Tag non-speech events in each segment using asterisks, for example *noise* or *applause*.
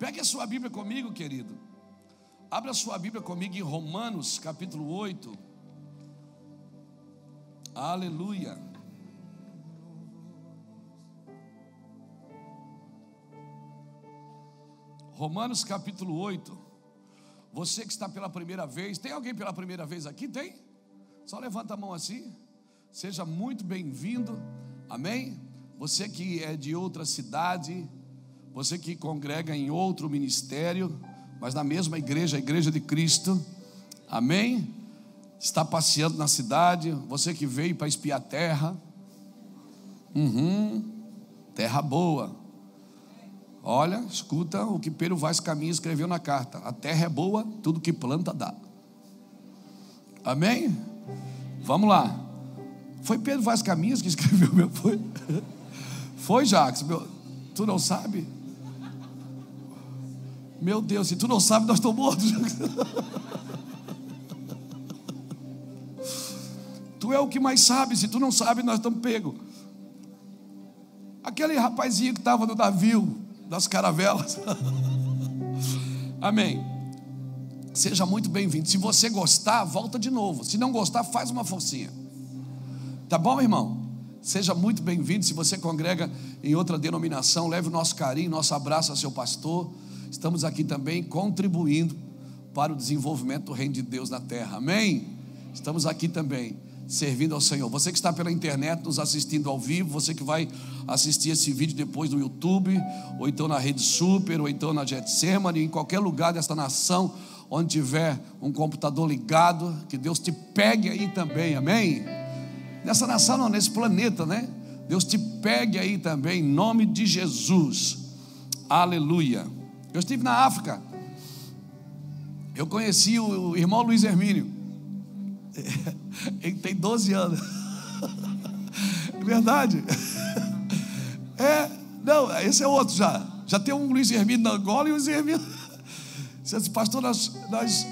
Pegue a sua Bíblia comigo, querido. Abra a sua Bíblia comigo em Romanos, capítulo 8. Aleluia. Romanos capítulo 8. Você que está pela primeira vez, tem alguém pela primeira vez aqui? Tem? Só levanta a mão assim. Seja muito bem-vindo. Amém? Você que é de outra cidade, você que congrega em outro ministério, mas na mesma igreja, a igreja de Cristo. Amém? Está passeando na cidade, você que veio para espiar a terra. Uhum, terra boa. Olha, escuta o que Pedro Vaz Caminho escreveu na carta: a terra é boa, tudo que planta dá. Amém? Vamos lá. Foi Pedro Vaz Caminhos que *laughs* escreveu, meu foi? Foi, Jacques, meu, tu não sabe? Meu Deus, se tu não sabe, nós estamos mortos. tu é o que mais sabe, se tu não sabe, nós estamos pegos. Aquele rapazinho que estava no navio das caravelas. *laughs* Amém. Seja muito bem-vindo. Se você gostar, volta de novo. Se não gostar, faz uma forcinha. Tá bom, irmão? Seja muito bem-vindo. Se você congrega em outra denominação, leve o nosso carinho, nosso abraço ao seu pastor. Estamos aqui também contribuindo para o desenvolvimento do reino de Deus na terra. Amém? Estamos aqui também servindo ao Senhor. Você que está pela internet nos assistindo ao vivo, você que vai assistir esse vídeo depois no YouTube, ou então na Rede Super, ou então na Getsemane, em qualquer lugar desta nação, onde tiver um computador ligado, que Deus te pegue aí também, amém? Nessa nação, não, nesse planeta, né? Deus te pegue aí também, em nome de Jesus, aleluia. Eu estive na África, eu conheci o irmão Luiz Hermínio, *laughs* ele tem 12 anos. *laughs* Verdade. *laughs* É, não, esse é outro já. Já tem um Luiz Hermínio na Angola e um Luiz Hermínio. Pastor, nós, nós,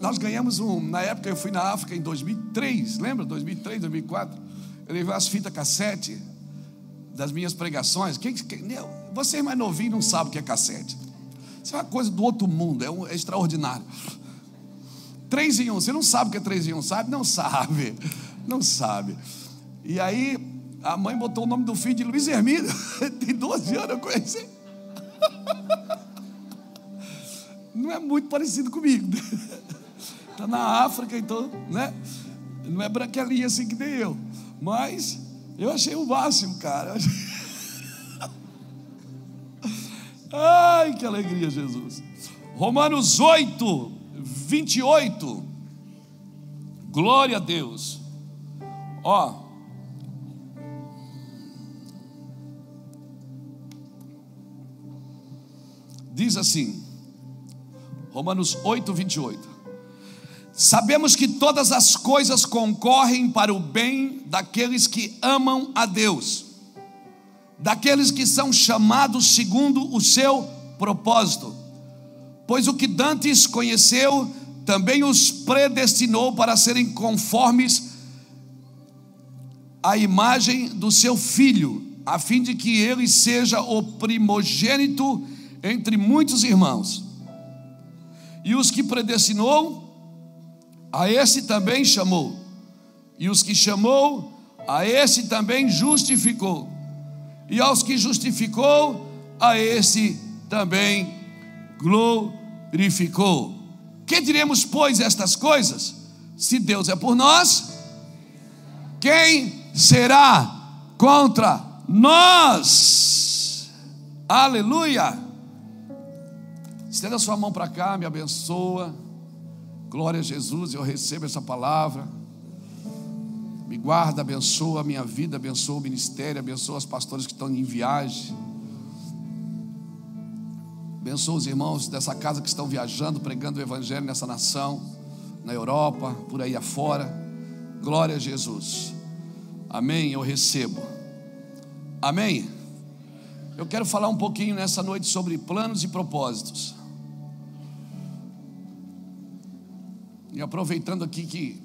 nós ganhamos um. Na época eu fui na África em 2003, lembra? 2003, 2004. Eu levei as fitas cassete das minhas pregações. Quem, quem, você mais novinho não sabe o que é cassete. Isso é uma coisa do outro mundo, é, um, é extraordinário. Três em um, você não sabe o que é três em um, sabe? Não sabe, não sabe. E aí, a mãe botou o nome do filho de Luiz Hermínio, *laughs* tem 12 anos, eu conheci. Não é muito parecido comigo. Está na África, então, né? Não é branquelinha assim que nem eu. Mas eu achei o máximo, cara. Ai, que alegria, Jesus. Romanos 8, 28. Glória a Deus. Ó. Diz assim, Romanos 8, 28. Sabemos que todas as coisas concorrem para o bem daqueles que amam a Deus, daqueles que são chamados segundo o seu propósito. Pois o que Dantes conheceu, também os predestinou para serem conformes à imagem do seu filho, a fim de que ele seja o primogênito entre muitos irmãos. E os que predestinou, a esse também chamou. E os que chamou, a esse também justificou. E aos que justificou, a esse também glorificou. Que diremos, pois, estas coisas? Se Deus é por nós, quem será contra nós? Aleluia! Estenda sua mão para cá, me abençoa. Glória a Jesus, eu recebo essa palavra. Me guarda, abençoa a minha vida, abençoa o ministério, abençoa os pastores que estão em viagem. Abençoa os irmãos dessa casa que estão viajando, pregando o Evangelho nessa nação, na Europa, por aí afora. Glória a Jesus. Amém. Eu recebo. Amém. Eu quero falar um pouquinho nessa noite sobre planos e propósitos. E aproveitando aqui que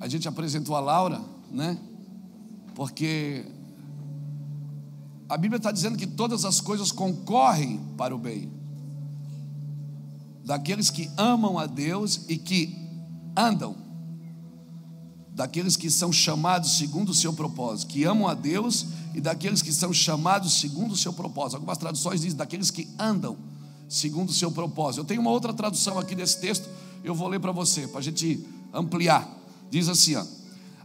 a gente apresentou a Laura, né? Porque a Bíblia está dizendo que todas as coisas concorrem para o bem daqueles que amam a Deus e que andam, daqueles que são chamados segundo o seu propósito, que amam a Deus e daqueles que são chamados segundo o seu propósito. Algumas traduções dizem daqueles que andam segundo o seu propósito. Eu tenho uma outra tradução aqui desse texto, eu vou ler para você, para a gente ampliar. Diz assim: ó,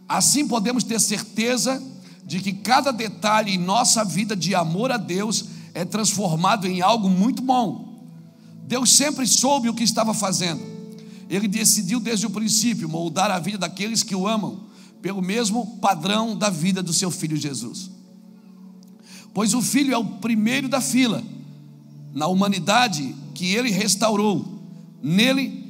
assim podemos ter certeza de que cada detalhe em nossa vida de amor a Deus é transformado em algo muito bom. Deus sempre soube o que estava fazendo. Ele decidiu desde o princípio moldar a vida daqueles que o amam, pelo mesmo padrão da vida do seu filho Jesus. Pois o filho é o primeiro da fila na humanidade que ele restaurou. Nele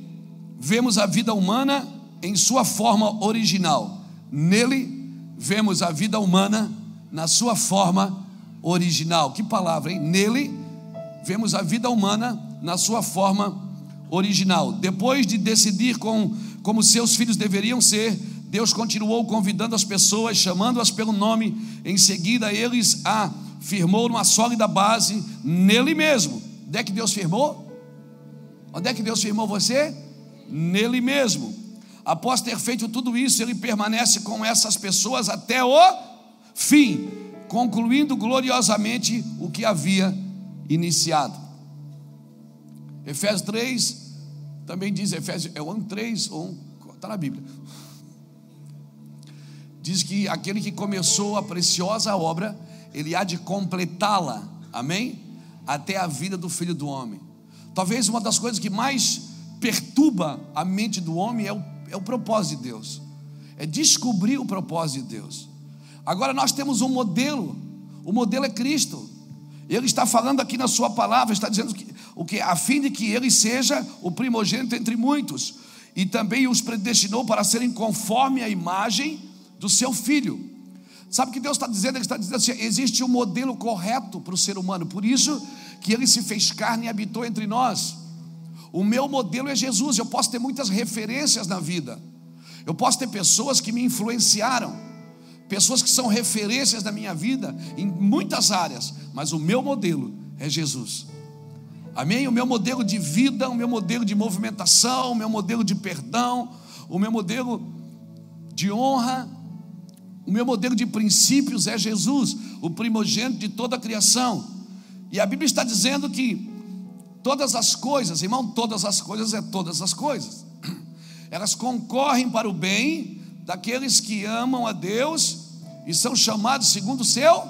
vemos a vida humana em sua forma original. Nele vemos a vida humana na sua forma original. Que palavra, hein? Nele vemos a vida humana na sua forma original. Depois de decidir com, como seus filhos deveriam ser, Deus continuou convidando as pessoas, chamando-as pelo nome. Em seguida, eles a firmou numa sólida base nele mesmo. Onde é que Deus firmou? Onde é que Deus firmou você? Nele mesmo. Após ter feito tudo isso, ele permanece com essas pessoas até o fim, concluindo gloriosamente o que havia iniciado. Efésios 3 também diz, Efésios é 1, 3, 1, está na Bíblia. Diz que aquele que começou a preciosa obra, ele há de completá-la, amém? Até a vida do filho do homem. Talvez uma das coisas que mais perturba a mente do homem é o é o propósito de Deus, é descobrir o propósito de Deus. Agora nós temos um modelo, o modelo é Cristo. Ele está falando aqui na sua palavra, está dizendo que, o que a fim de que ele seja o primogênito entre muitos e também os predestinou para serem conforme a imagem do seu filho. Sabe o que Deus está dizendo? Ele está dizendo assim: existe um modelo correto para o ser humano, por isso que ele se fez carne e habitou entre nós. O meu modelo é Jesus. Eu posso ter muitas referências na vida. Eu posso ter pessoas que me influenciaram, pessoas que são referências na minha vida em muitas áreas, mas o meu modelo é Jesus. Amém? O meu modelo de vida, o meu modelo de movimentação, o meu modelo de perdão, o meu modelo de honra, o meu modelo de princípios é Jesus, o primogênito de toda a criação. E a Bíblia está dizendo que Todas as coisas, irmão, todas as coisas é todas as coisas. Elas concorrem para o bem daqueles que amam a Deus e são chamados segundo o seu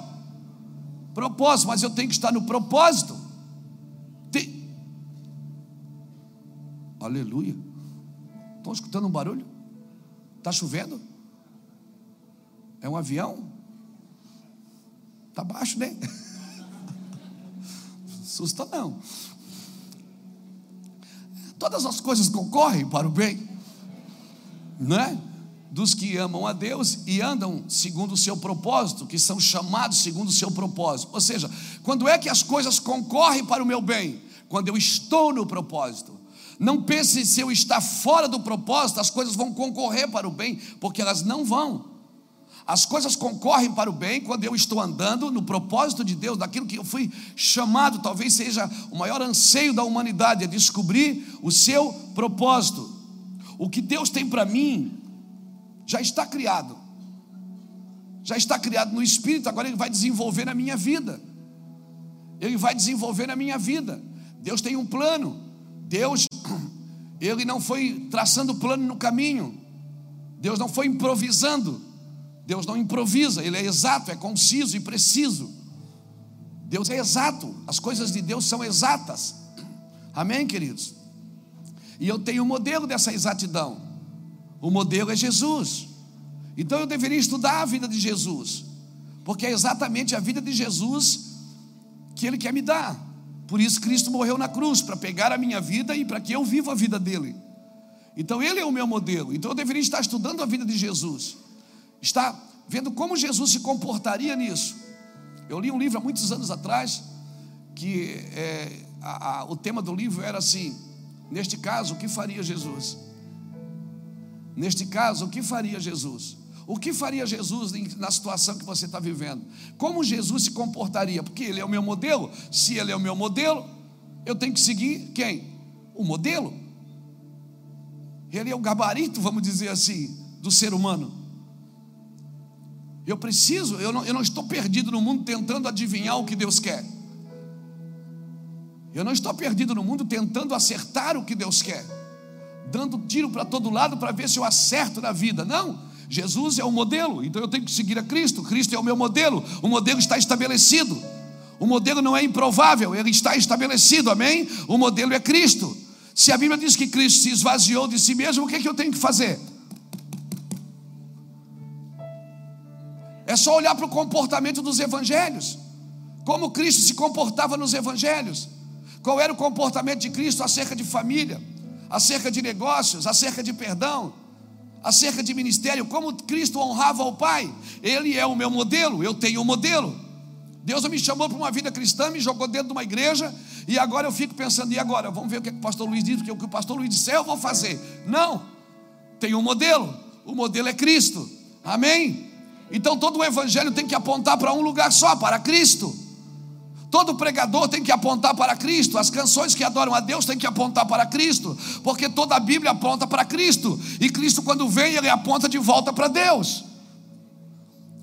propósito, mas eu tenho que estar no propósito. Tem... Aleluia. Estão escutando um barulho? Está chovendo? É um avião? Está baixo, né? *laughs* Susta não. Todas as coisas concorrem para o bem, né? Dos que amam a Deus e andam segundo o seu propósito, que são chamados segundo o seu propósito. Ou seja, quando é que as coisas concorrem para o meu bem? Quando eu estou no propósito. Não pense se eu estar fora do propósito, as coisas vão concorrer para o bem, porque elas não vão. As coisas concorrem para o bem quando eu estou andando no propósito de Deus, daquilo que eu fui chamado, talvez seja o maior anseio da humanidade, é descobrir o seu propósito. O que Deus tem para mim já está criado, já está criado no Espírito, agora Ele vai desenvolver na minha vida. Ele vai desenvolver na minha vida. Deus tem um plano. Deus, *clears throat* Ele não foi traçando plano no caminho. Deus não foi improvisando. Deus não improvisa, Ele é exato, é conciso e preciso. Deus é exato, as coisas de Deus são exatas. Amém, queridos? E eu tenho um modelo dessa exatidão. O modelo é Jesus. Então eu deveria estudar a vida de Jesus, porque é exatamente a vida de Jesus que Ele quer me dar. Por isso Cristo morreu na cruz, para pegar a minha vida e para que eu viva a vida dele. Então Ele é o meu modelo. Então eu deveria estar estudando a vida de Jesus está vendo como Jesus se comportaria nisso. Eu li um livro há muitos anos atrás, que é, a, a, o tema do livro era assim: neste caso, o que faria Jesus? Neste caso, o que faria Jesus? O que faria Jesus na situação que você está vivendo? Como Jesus se comportaria? Porque ele é o meu modelo. Se ele é o meu modelo, eu tenho que seguir quem? O modelo. Ele é o gabarito, vamos dizer assim, do ser humano. Eu preciso, eu não, eu não estou perdido no mundo tentando adivinhar o que Deus quer. Eu não estou perdido no mundo tentando acertar o que Deus quer, dando tiro para todo lado para ver se eu acerto na vida. Não, Jesus é o modelo, então eu tenho que seguir a Cristo. Cristo é o meu modelo, o modelo está estabelecido. O modelo não é improvável, ele está estabelecido, amém? O modelo é Cristo. Se a Bíblia diz que Cristo se esvaziou de si mesmo, o que, é que eu tenho que fazer? É só olhar para o comportamento dos evangelhos. Como Cristo se comportava nos evangelhos. Qual era o comportamento de Cristo acerca de família, acerca de negócios, acerca de perdão, acerca de ministério, como Cristo honrava o Pai. Ele é o meu modelo, eu tenho um modelo. Deus me chamou para uma vida cristã, me jogou dentro de uma igreja, e agora eu fico pensando, e agora? Vamos ver o que o pastor Luiz diz, porque o que o pastor Luiz disser eu vou fazer. Não, tem um modelo, o modelo é Cristo, amém? Então todo o evangelho tem que apontar para um lugar só, para Cristo. Todo pregador tem que apontar para Cristo, as canções que adoram a Deus têm que apontar para Cristo, porque toda a Bíblia aponta para Cristo, e Cristo, quando vem, ele aponta de volta para Deus.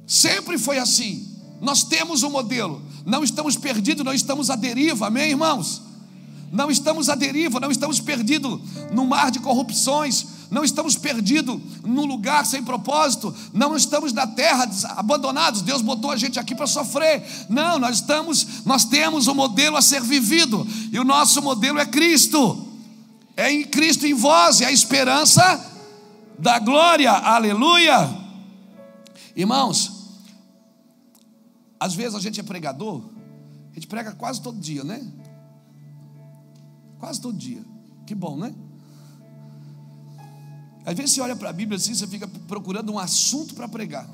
Sempre foi assim. Nós temos um modelo, não estamos perdidos, não estamos à deriva, amém, irmãos? Não estamos à deriva, não estamos perdidos no mar de corrupções, não estamos perdidos num lugar sem propósito, não estamos na terra abandonados. Deus botou a gente aqui para sofrer. Não, nós estamos, nós temos um modelo a ser vivido, e o nosso modelo é Cristo. É em Cristo em vós, é a esperança da glória. Aleluia. Irmãos, às vezes a gente é pregador, a gente prega quase todo dia, né? Quase todo dia. Que bom, né? Às vezes você olha para a Bíblia assim, você fica procurando um assunto para pregar.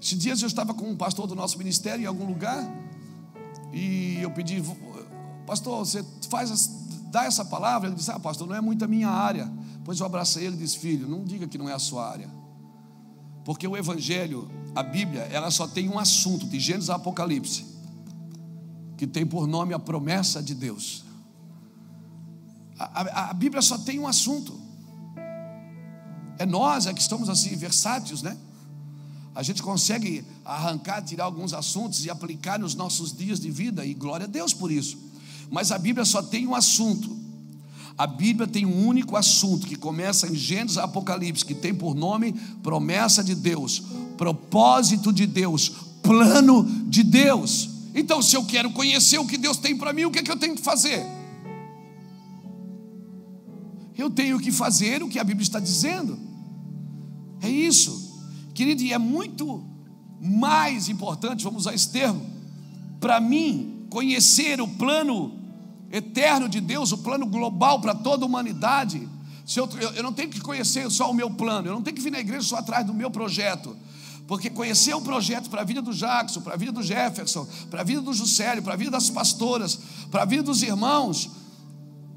Esses dias eu estava com um pastor do nosso ministério em algum lugar e eu pedi, pastor, você faz, dá essa palavra? Ele disse, ah, pastor, não é muito a minha área. Pois eu abracei ele e disse, filho, não diga que não é a sua área. Porque o Evangelho, a Bíblia, ela só tem um assunto, de Gênesis a Apocalipse, que tem por nome a promessa de Deus. A, a, Bíblia só tem um assunto. É nós é que estamos assim, versáteis, né? A gente consegue arrancar, tirar alguns assuntos e aplicar nos nossos dias de vida, e glória a Deus por isso. Mas a Bíblia só tem um assunto. A Bíblia tem um único assunto que começa em Gênesis Apocalipse, que tem por nome promessa de Deus, propósito de Deus, plano de Deus. Então, se eu quero conhecer o que Deus tem para mim, o que, é que eu tenho que fazer? Eu tenho que fazer o que a Bíblia está dizendo. É isso, querido, e é muito mais importante, vamos usar esse termo, para mim, conhecer o plano eterno de Deus, o plano global para toda a humanidade. Se eu, eu não tenho que conhecer só o meu plano, eu não tenho que vir na igreja só atrás do meu projeto. Porque conhecer o projeto para a vida do Jackson, para a vida do Jefferson, para a vida do Juscelio, para a vida das pastoras, para a vida dos irmãos,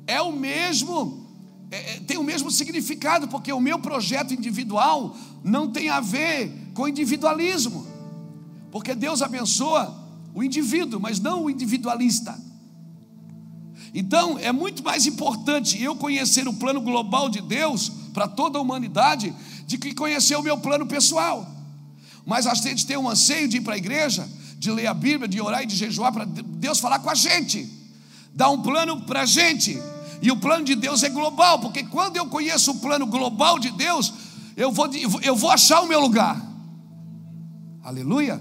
é o mesmo é, é, tem o mesmo significado, porque o meu projeto individual não tem a ver com individualismo, porque Deus abençoa o indivíduo, mas não o individualista. Então, é muito mais importante eu conhecer o plano global de Deus para toda a humanidade do que conhecer o meu plano pessoal. Mas a gente tem um anseio de ir para a igreja, de ler a Bíblia, de orar e de jejuar para Deus falar com a gente, dar um plano para a gente e o plano de Deus é global, porque quando eu conheço o plano global de Deus, eu vou, eu vou achar o meu lugar. Aleluia.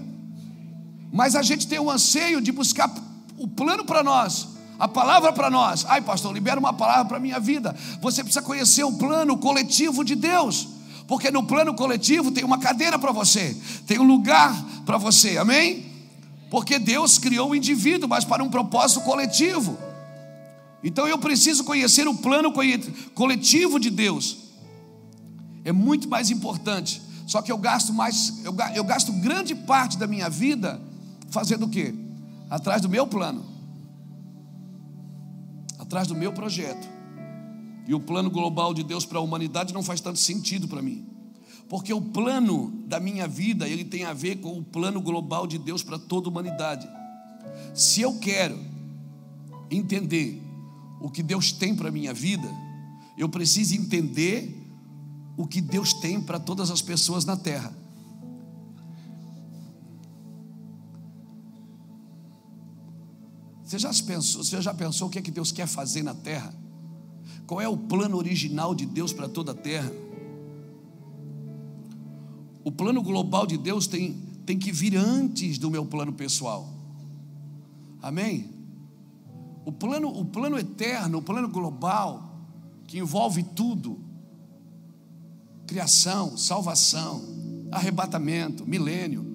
Mas a gente tem um anseio de buscar o plano para nós, a palavra para nós. Ai, pastor, libera uma palavra para a minha vida. Você precisa conhecer o plano coletivo de Deus, porque no plano coletivo tem uma cadeira para você, tem um lugar para você, amém? Porque Deus criou o indivíduo, mas para um propósito coletivo. Então eu preciso conhecer o plano coletivo de Deus. É muito mais importante. Só que eu gasto mais, eu, eu gasto grande parte da minha vida fazendo o quê? Atrás do meu plano. Atrás do meu projeto. E o plano global de Deus para a humanidade não faz tanto sentido para mim. Porque o plano da minha vida, ele tem a ver com o plano global de Deus para toda a humanidade. Se eu quero entender o que Deus tem para a minha vida, eu preciso entender o que Deus tem para todas as pessoas na terra. Você já pensou, você já pensou o que é que Deus quer fazer na terra? Qual é o plano original de Deus para toda a terra? O plano global de Deus tem, tem que vir antes do meu plano pessoal. Amém? O plano, o plano eterno, o plano global, que envolve tudo: criação, salvação, arrebatamento, milênio,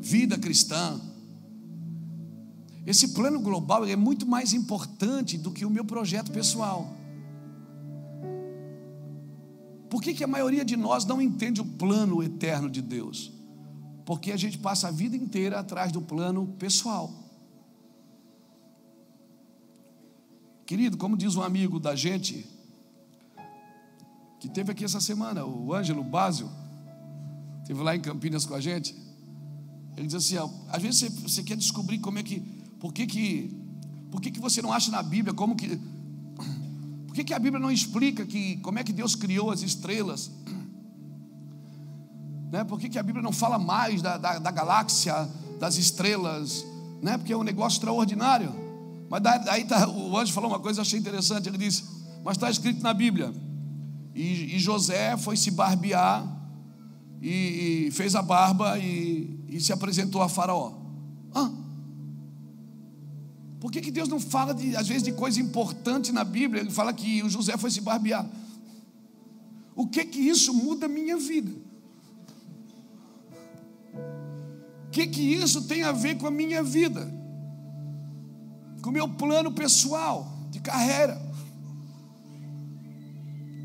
vida cristã. Esse plano global é muito mais importante do que o meu projeto pessoal. Por que, que a maioria de nós não entende o plano eterno de Deus? Porque a gente passa a vida inteira atrás do plano pessoal. Querido, como diz um amigo da gente, que teve aqui essa semana, o Ângelo Básio, teve lá em Campinas com a gente. Ele diz assim: às vezes você, você, quer descobrir como é que, por que que, por que que você não acha na Bíblia como que *coughs* por que, que a Bíblia não explica que, como é que Deus criou as estrelas? *coughs* Né? Por que, que a Bíblia não fala mais da, da, da galáxia, das estrelas? Né? Porque é um negócio extraordinário. Mas daí tá, o anjo falou uma coisa que eu achei interessante. Ele disse: Mas está escrito na Bíblia. E, e José foi se barbear e, e fez a barba e, e, se apresentou a Faraó. Ah, por que, que Deus não fala, de, às vezes, de coisa importante na Bíblia? Ele fala que o José foi se barbear. O que que isso muda a minha vida? O que que isso tem a ver com a minha vida? Com o meu plano pessoal, de carreira?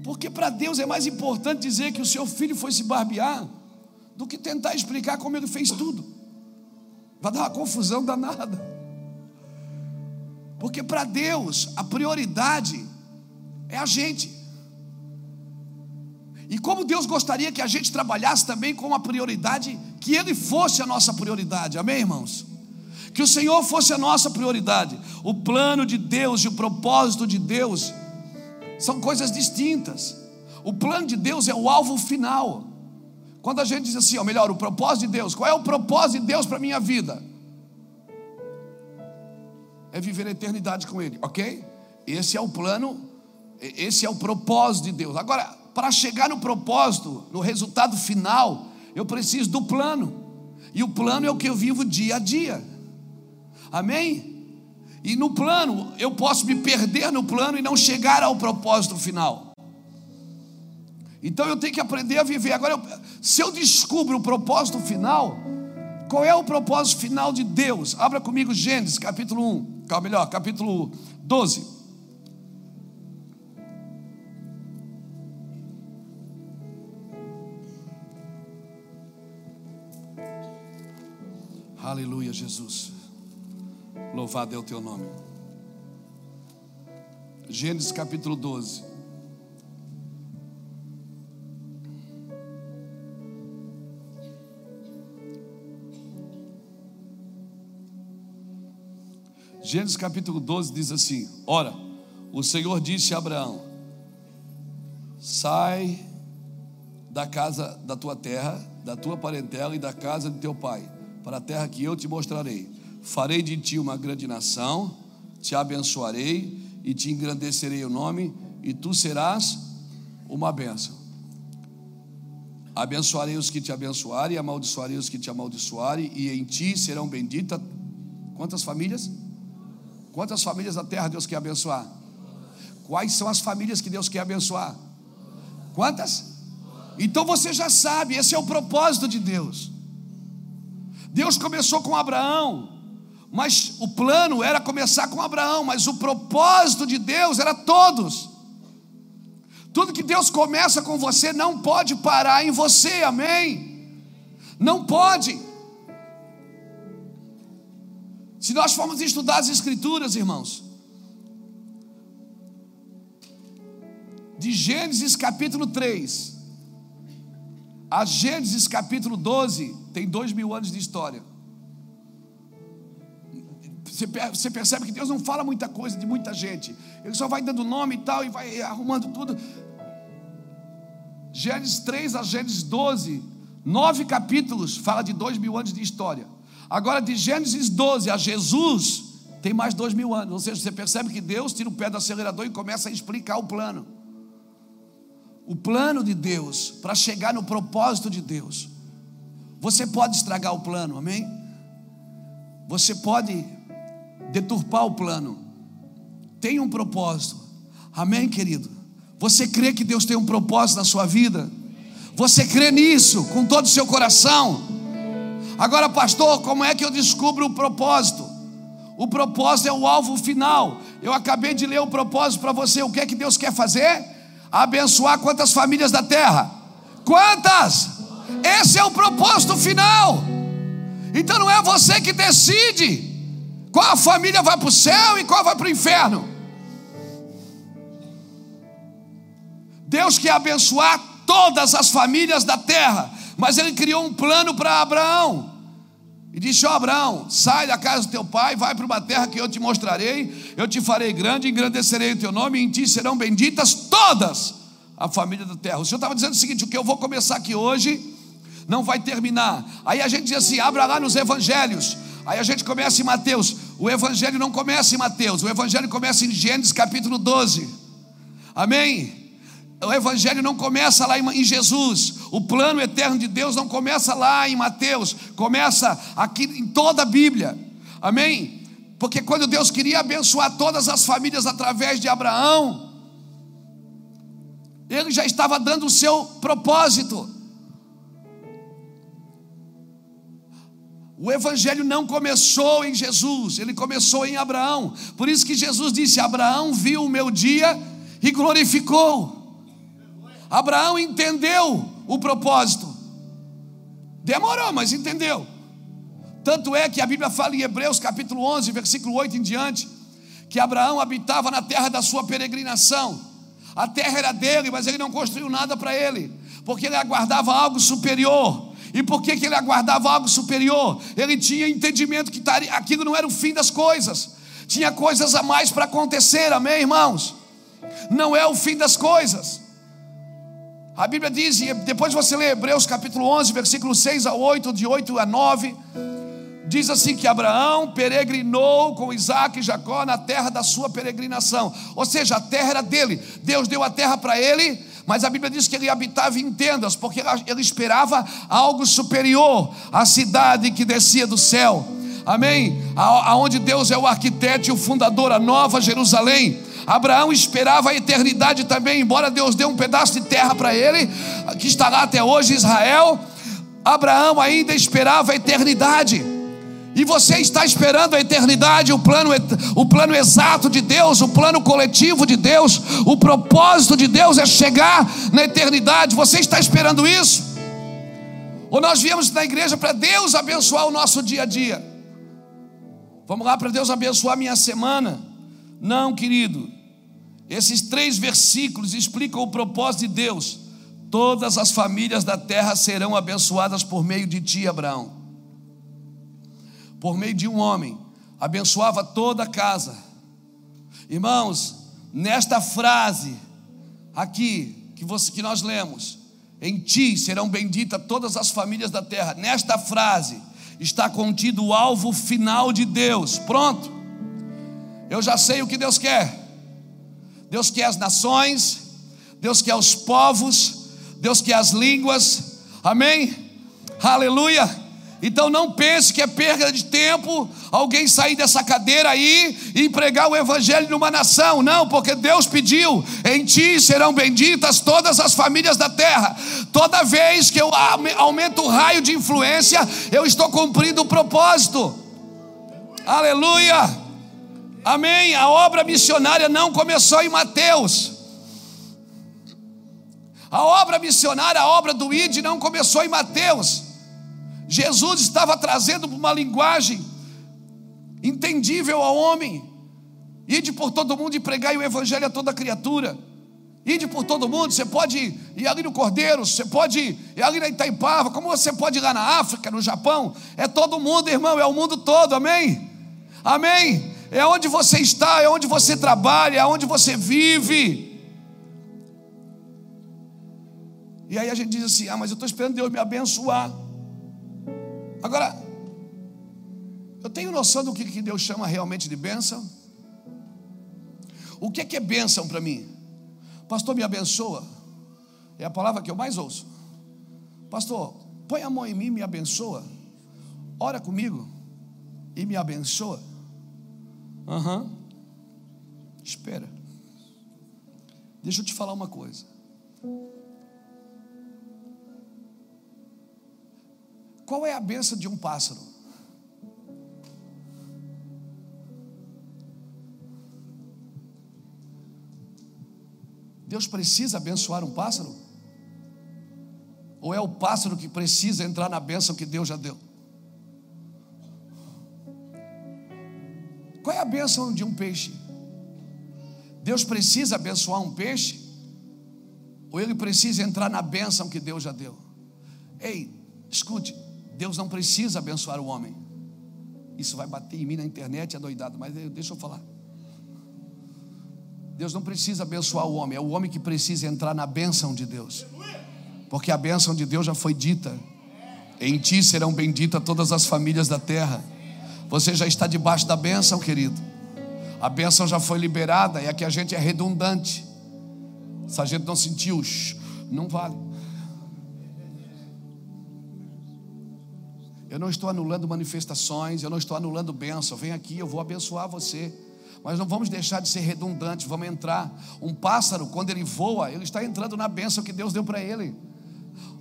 Porque para Deus é mais importante dizer que o seu filho foi se barbear do que tentar explicar como ele fez tudo. Vai dar uma confusão danada. Porque para Deus a prioridade é a gente. E como Deus gostaria que a gente trabalhasse também com a prioridade, que Ele fosse a nossa prioridade, amém, irmãos? Que o Senhor fosse a nossa prioridade. O plano de Deus e o propósito de Deus são coisas distintas. O plano de Deus é o alvo final. Quando a gente diz assim, ou melhor, o propósito de Deus, qual é o propósito de Deus para a minha vida? é viver a eternidade com Ele, ok? Esse é o plano, esse é o propósito de Deus. Agora, para chegar no propósito, no resultado final, eu preciso do plano, e o plano é o que eu vivo dia a dia, amém? E no plano, eu posso me perder no plano e não chegar ao propósito final. Então eu tenho que aprender a viver. Agora, eu, se eu descubro o propósito final, qual é o propósito final de Deus? Abra comigo Gênesis capítulo 1, calma melhor, capítulo 12. Aleluia, Jesus. Louvado é o teu nome. Gênesis capítulo 12. Gênesis capítulo 12 diz assim: Ora, o Senhor disse a Abraão: Sai da casa da tua terra, da tua parentela e da casa de teu pai, para a terra que eu te mostrarei. Farei de ti uma grande nação, te abençoarei e te engrandecerei o nome, e tu serás uma bênção. Abençoarei os que te abençoarem, e amaldiçoarei os que te amaldiçoarem, e em ti serão benditas quantas famílias? Quantas famílias da terra Deus quer abençoar? Quais são as famílias que Deus quer abençoar? Quantas? Então você já sabe, esse é o propósito de Deus. Deus começou com Abraão, mas o plano era começar com Abraão, mas o propósito de Deus era todos. Tudo que Deus começa com você não pode parar em você, amém? Não pode. Se nós formos estudar as Escrituras, irmãos, de Gênesis capítulo 3 A Gênesis capítulo 12 tem dois mil anos de história. Você percebe que Deus não fala muita coisa de muita gente. Ele só vai dando nome e tal e vai arrumando tudo. Gênesis 3 a Gênesis 12, nove capítulos, fala de dois mil anos de história. Agora, de Gênesis 12 a Jesus, tem mais dois mil anos. Ou seja, você percebe que Deus tira o pé do acelerador e começa a explicar o plano. O plano de Deus para chegar no propósito de Deus. Você pode estragar o plano, amém? Você pode deturpar o plano. Tem um propósito. Amém, querido? Você crê que Deus tem um propósito na sua vida? Você crê nisso com todo o seu coração? Agora, pastor, como é que eu descubro o propósito? O propósito é o alvo final. Eu acabei de ler o propósito para você. O que é que Deus quer fazer? Abençoar quantas famílias da terra? Quantas? Esse é o propósito final. Então não é você que decide qual família vai para o céu e qual vai para o inferno? Deus quer abençoar todas as famílias da terra, mas Ele criou um plano para Abraão. E disse: Ó Abraão, sai da casa do teu pai, vai para uma terra que eu te mostrarei, eu te farei grande, engrandecerei o teu nome, e em ti serão benditas todas a família da terra. O Senhor estava dizendo o seguinte: o que eu vou começar aqui hoje não vai terminar. Aí a gente diz assim: abra lá nos evangelhos, Aí a gente começa em Mateus. O evangelho não começa em Mateus, o evangelho começa em Gênesis capítulo 12. Amém? O evangelho não começa lá em Jesus. O plano eterno de Deus não começa lá em Mateus, começa aqui em toda a Bíblia. Amém? Porque quando Deus queria abençoar todas as famílias através de Abraão, ele já estava dando o seu propósito. O evangelho não começou em Jesus, ele começou em Abraão. Por isso que Jesus disse: Abraão viu o meu dia e glorificou. Abraão entendeu o propósito. Demorou, mas entendeu. Tanto é que a Bíblia fala em Hebreus capítulo 11, versículo 8 em diante, que Abraão habitava na terra da sua peregrinação. A terra era dele, mas ele não construiu nada para ele, porque ele aguardava algo superior. E por que, que ele aguardava algo superior? Ele tinha entendimento que aquilo não era o fim das coisas, tinha coisas a mais para acontecer, amém, irmãos? Não é o fim das coisas. A Bíblia diz, depois você lê Hebreus capítulo 11, versículo 6 a 8, de 8 a 9, diz assim: que Abraão peregrinou com Isaac e Jacó na terra da sua peregrinação, ou seja, a terra era dele, Deus deu a terra para ele mas a Bíblia diz que ele habitava em tendas, porque ele esperava algo superior à cidade que descia do céu. Amém? Aonde Deus é o arquiteto e o fundador, a nova Jerusalém. Abraão esperava a eternidade também, embora Deus dê um pedaço de terra para ele, que está lá até hoje, Israel. Abraão ainda esperava a eternidade. E você está esperando a eternidade, o plano, o plano exato de Deus, o plano coletivo de Deus, o propósito de Deus é chegar na eternidade. Você está esperando isso? Ou nós viemos na igreja para Deus abençoar o nosso dia a dia? Vamos lá para Deus abençoar a minha semana? Não, querido. Esses três versículos explicam o propósito de Deus. Todas as famílias da terra serão abençoadas por meio de ti, Abraão por meio de um homem, abençoava toda a casa. Irmãos, nesta frase aqui que, você, que nós lemos, em ti serão benditas todas as famílias da terra. Nesta frase está contido o alvo final de Deus. Pronto. Eu já sei o que Deus quer. Deus quer as nações, Deus quer os povos, Deus quer as línguas. Amém? Aleluia. Então não pense que é perda de tempo alguém sair dessa cadeira aí e pregar o evangelho numa nação. Não, porque Deus pediu: em ti serão benditas todas as famílias da terra. Toda vez que eu aumento o raio de influência, eu estou cumprindo o propósito. Aleluia. Amém. A obra missionária não começou em Mateus. A obra missionária, a obra do ID não começou em Mateus. Jesus estava trazendo uma linguagem entendível ao homem. Ide por todo mundo e pregai o evangelho a toda criatura. ir por todo mundo, você pode ir ali no Cordeiro, você pode ir ali na Itaipava, como você pode ir lá na África, no Japão, é todo mundo, irmão, é o mundo todo, amém? Amém? É onde você está, é onde você trabalha, é onde você vive. E aí a gente diz assim: ah, mas eu estou esperando Deus me abençoar. Agora, eu tenho noção do que Deus chama realmente de bênção? O que é, que é bênção para mim? Pastor, me abençoa. É a palavra que eu mais ouço. Pastor, põe a mão em mim me abençoa. Ora comigo e me abençoa. Aham. Uhum. Espera. Deixa eu te falar uma coisa. Qual é a benção de um pássaro? Deus precisa abençoar um pássaro? Ou é o pássaro que precisa entrar na bênção que Deus já deu? Qual é a bênção de um peixe? Deus precisa abençoar um peixe? Ou ele precisa entrar na bênção que Deus já deu? Ei, escute, Deus não precisa abençoar o homem. Isso vai bater em mim na internet, é doidado, mas deixa eu falar. Deus não precisa abençoar o homem, é o homem que precisa entrar na bênção de Deus. Porque a bênção de Deus já foi dita. Em ti serão benditas todas as famílias da terra. Você já está debaixo da bênção, querido. A bênção já foi liberada, é que a gente é redundante. Se a gente não sentiu, não vale. Eu não estou anulando manifestações, eu não estou anulando bênção. Vem aqui, eu vou abençoar você. Mas não vamos deixar de ser redundantes, vamos entrar. Um pássaro, quando ele voa, ele está entrando na bênção que Deus deu para ele.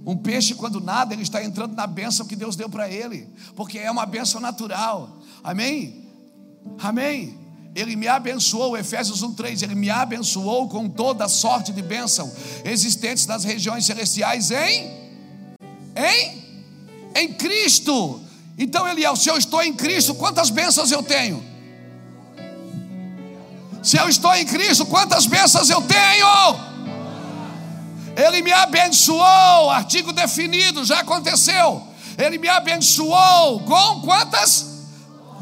Um peixe, quando nada, ele está entrando na bênção que Deus deu para ele, porque é uma bênção natural. Amém? Amém? Ele me abençoou, Efésios 1,3, ele me abençoou com toda a sorte de bênção existentes nas regiões celestiais em? Em? Em Cristo. Então, Eliel, se eu estou em Cristo, quantas bênçãos eu tenho? Se eu estou em Cristo, quantas bênçãos eu tenho? Ele me abençoou, artigo definido, já aconteceu. Ele me abençoou com quantas?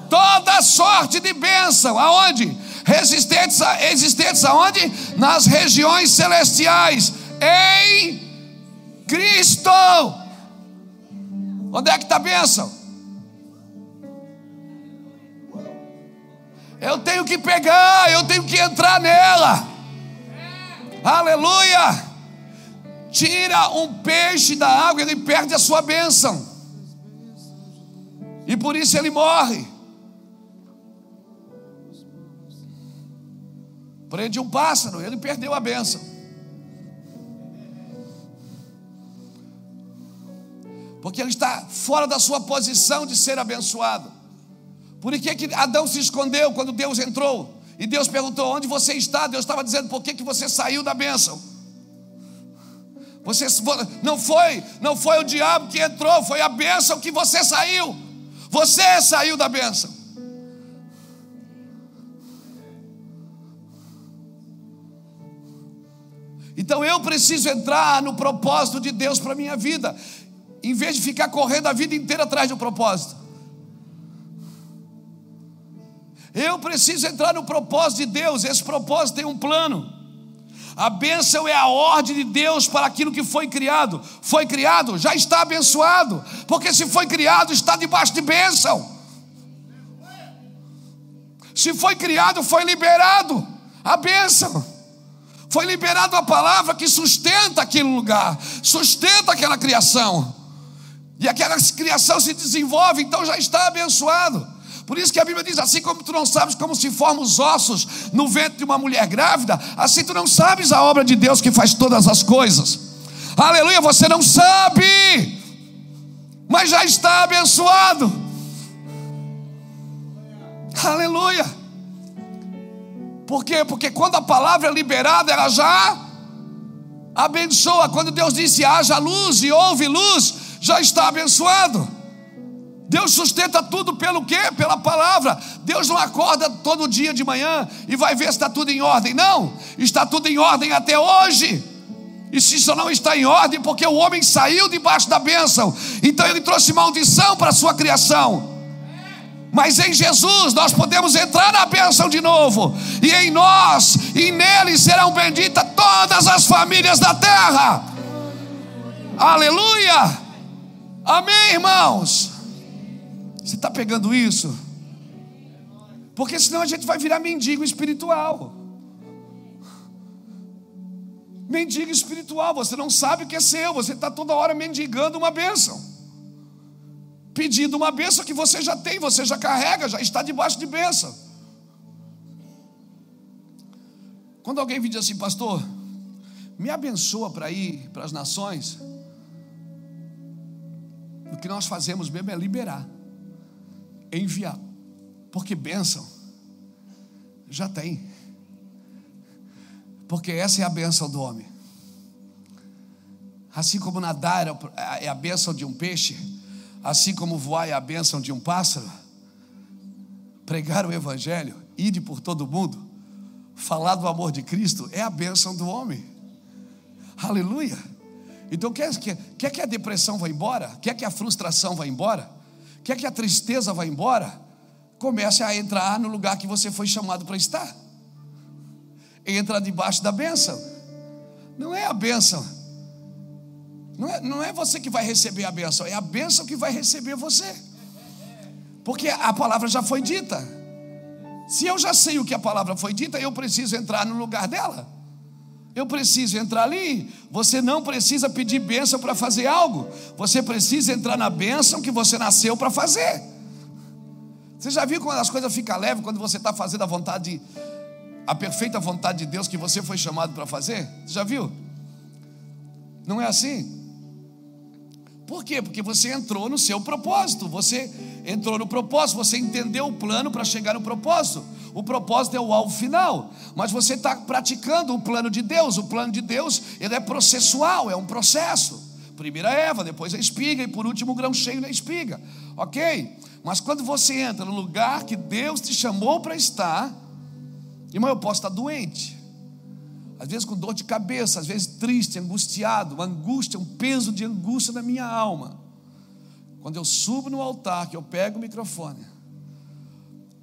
Toda sorte de bênção. Aonde? Resistentes, existentes aonde? Nas regiões celestiais. Em Cristo. Onde é que está a bênção? Eu tenho que pegar, eu tenho que entrar nela. Aleluia! Tira um peixe da água, ele perde a sua bênção. E por isso ele morre. Prende um pássaro, ele perdeu a bênção. Porque ele está fora da sua posição de ser abençoado. Por que, que Adão se escondeu quando Deus entrou? E Deus perguntou: Onde você está? Deus estava dizendo: Por que, que você saiu da bênção? Você não foi, não foi o diabo que entrou, foi a bênção que você saiu. Você saiu da bênção. Então eu preciso entrar no propósito de Deus para minha vida, em vez de ficar correndo a vida inteira atrás do propósito. Eu preciso entrar no propósito de Deus, esse propósito tem um plano. A bênção é a ordem de Deus para aquilo que foi criado. Foi criado, já está abençoado, porque se foi criado, está debaixo de bênção. Se foi criado, foi liberado a bênção. Foi liberado a palavra que sustenta aquele lugar, sustenta aquela criação. E aquela criação se desenvolve, então já está abençoado. Por isso que a Bíblia diz: assim como tu não sabes como se formam os ossos no ventre de uma mulher grávida, assim tu não sabes a obra de Deus que faz todas as coisas. Aleluia, você não sabe, mas já está abençoado. Aleluia. Por quê? Porque quando a palavra é liberada, ela já abençoa. Quando Deus disse haja luz e houve luz, já está abençoado. Deus sustenta tudo pelo quê? Pela palavra. Deus não acorda todo dia de manhã e vai ver se está tudo em ordem. Não, está tudo em ordem até hoje. E se isso não está em ordem, porque o homem saiu debaixo da bênção, então ele trouxe maldição para a sua criação. Mas em Jesus nós podemos entrar na bênção de novo, e em nós e nele serão benditas todas as famílias da terra. Aleluia! Amém, irmãos? Você está pegando isso? Porque senão a gente vai virar mendigo espiritual. Mendigo espiritual, você não sabe o que é seu, você está toda hora mendigando uma bênção, pedindo uma bênção que você já tem, você já carrega, já está debaixo de bênção. Quando alguém me diz assim, pastor, me abençoa para ir para as nações, o que nós fazemos mesmo é liberar, enviar, porque bênção já tem. Porque essa é a bênção do homem. Assim como nadar é a bênção de um peixe, assim como voar é a bênção de um pássaro, pregar o Evangelho, ir por todo mundo, falar do amor de Cristo é a bênção do homem. Aleluia. Então, quer, quer, quer que a depressão vá embora? Quer que a frustração vá embora? Quer que a tristeza vá embora? Comece a entrar no lugar que você foi chamado para estar entra debaixo da bênção. Não é a bênção. Não é, não é você que vai receber a bênção, é a bênção que vai receber você. Porque a palavra já foi dita. Se eu já sei o que a palavra foi dita, eu preciso entrar no lugar dela. Eu preciso entrar ali. Você não precisa pedir bênção para fazer algo. Você precisa entrar na bênção que você nasceu para fazer. Você já viu quando as coisas ficam leves quando você está fazendo a vontade de, a perfeita vontade de Deus que você foi chamado para fazer? Já viu? Não é assim? Por quê? Porque você entrou no seu propósito, você entrou no propósito, você entendeu o plano para chegar no propósito. O propósito é o alvo final, mas você está praticando o plano de Deus. O plano de Deus ele é processual, é um processo. Primeiro a Eva, depois a espiga e por último o grão cheio na espiga, ok? Mas quando você entra no lugar que Deus te chamou para estar, Irmão, eu posso estar doente, às vezes com dor de cabeça, às vezes triste, angustiado, uma angústia, um peso de angústia na minha alma. Quando eu subo no altar, que eu pego o microfone.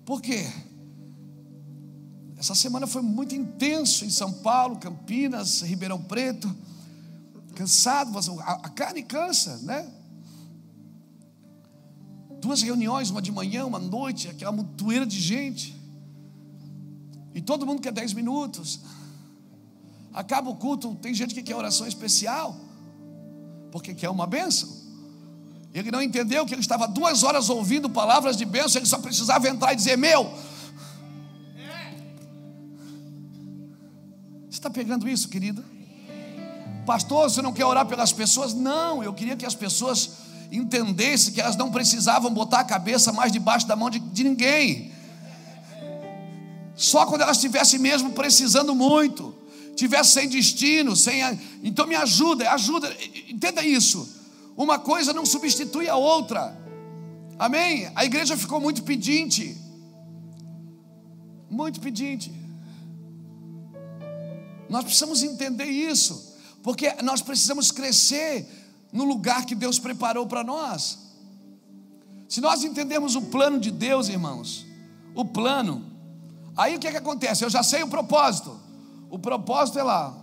Por quê? Essa semana foi muito intenso em São Paulo, Campinas, Ribeirão Preto. Cansado, a carne cansa, né? Duas reuniões, uma de manhã, uma noite, aquela montoeira de gente. E todo mundo quer 10 minutos. Acaba o culto, tem gente que quer oração especial, porque quer uma bênção. Ele não entendeu que ele estava duas horas ouvindo palavras de bênção, ele só precisava entrar e dizer: Meu. Está pegando isso, querido? Pastor, você não quer orar pelas pessoas? Não, eu queria que as pessoas entendessem que elas não precisavam botar a cabeça mais debaixo da mão de, de ninguém. Só quando elas estivessem mesmo precisando muito, tivessem sem destino, sem. Então me ajuda, ajuda, entenda isso. Uma coisa não substitui a outra. Amém? A igreja ficou muito pedinte. Muito pedinte. Nós precisamos entender isso, porque nós precisamos crescer no lugar que Deus preparou para nós. Se nós entendermos o plano de Deus, irmãos, o plano, Aí o que, é que acontece? Eu já sei o propósito. O propósito é lá.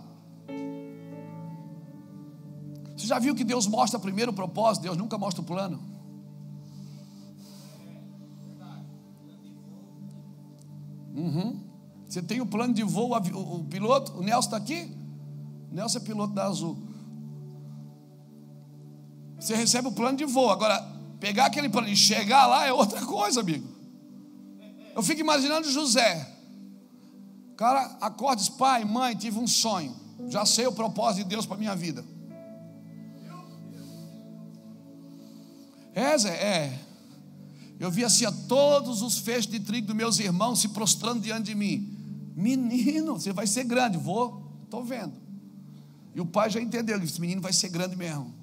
Você já viu que Deus mostra primeiro o propósito? Deus nunca mostra o plano. Uhum. Você tem o plano de voo, o, piloto, o Nelson está aqui? O Nelson é piloto da Azul. Você recebe o plano de voo. Agora, pegar aquele plano e chegar lá é outra coisa, amigo. Eu fico imaginando José. Cara acorda diz: Pai, mãe, tive um sonho. Já sei o propósito de Deus para minha vida. É, Zé, é. Eu vi assim todos os feixes de trigo dos meus irmãos se prostrando diante de mim. Menino, você vai ser grande. Vou, estou vendo. E o pai já entendeu: esse menino vai ser grande mesmo.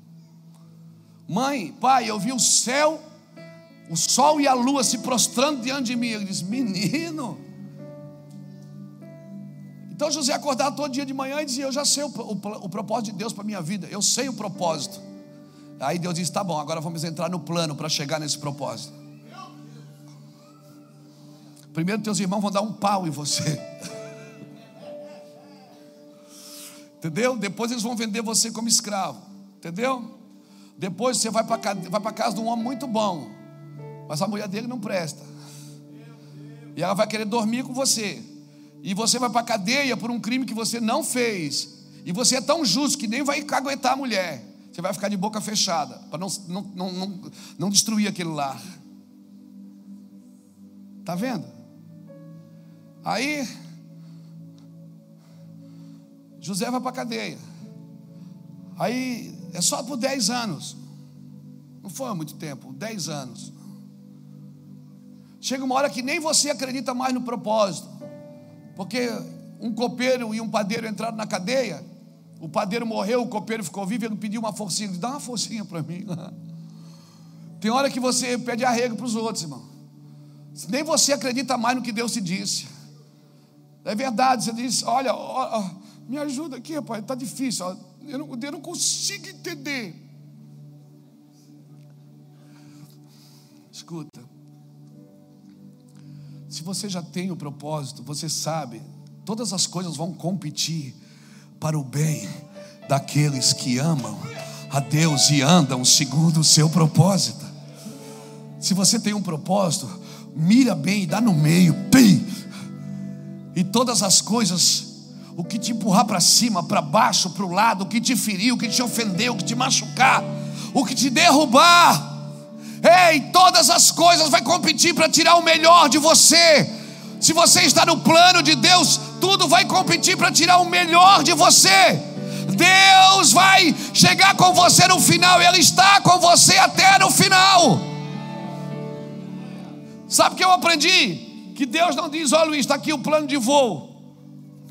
Mãe, pai, eu vi o céu o sol e a lua se prostrando diante de mim. Ele diz: Menino. Então José acordava todo dia de manhã e dizia: Eu já sei o, o, o propósito de Deus para a minha vida, eu sei o propósito. Aí Deus disse: Tá bom, agora vamos entrar no plano para chegar nesse propósito. Primeiro, teus irmãos vão dar um pau em você. Entendeu? Depois eles vão vender você como escravo. Entendeu? Depois você vai para vai casa de um homem muito bom. Mas a mulher dele não presta. E ela vai querer dormir com você. E você vai para a cadeia por um crime que você não fez. E você é tão justo que nem vai aguentar a mulher. Você vai ficar de boca fechada para não, não, não, não, não destruir aquele lar. Está vendo? Aí, José vai para a cadeia. Aí, é só por 10 anos. Não foi muito tempo, 10 anos. Chega uma hora que nem você acredita mais no propósito. Porque um copeiro e um padeiro entraram na cadeia, o padeiro morreu, o copeiro ficou vivo, ele pediu uma forcinha, ele dá uma forcinha para mim. *laughs* Tem hora que você pede arrego para os outros, irmão. Nem você acredita mais no que Deus te disse. É verdade, você diz, olha, olha me ajuda aqui, rapaz, está difícil, eu não, eu não consigo entender. Escuta, se você já tem o propósito, você sabe, todas as coisas vão competir para o bem daqueles que amam a Deus e andam segundo o seu propósito. Se você tem um propósito, mira bem, dá no meio, pim, e todas as coisas, o que te empurrar para cima, para baixo, para o lado, o que te ferir, o que te ofendeu, o que te machucar, o que te derrubar, Ei, todas as coisas vai competir para tirar o melhor de você. Se você está no plano de Deus, tudo vai competir para tirar o melhor de você. Deus vai chegar com você no final, Ele está com você até no final. Sabe o que eu aprendi? Que Deus não diz: Ó Luiz, está aqui o plano de voo,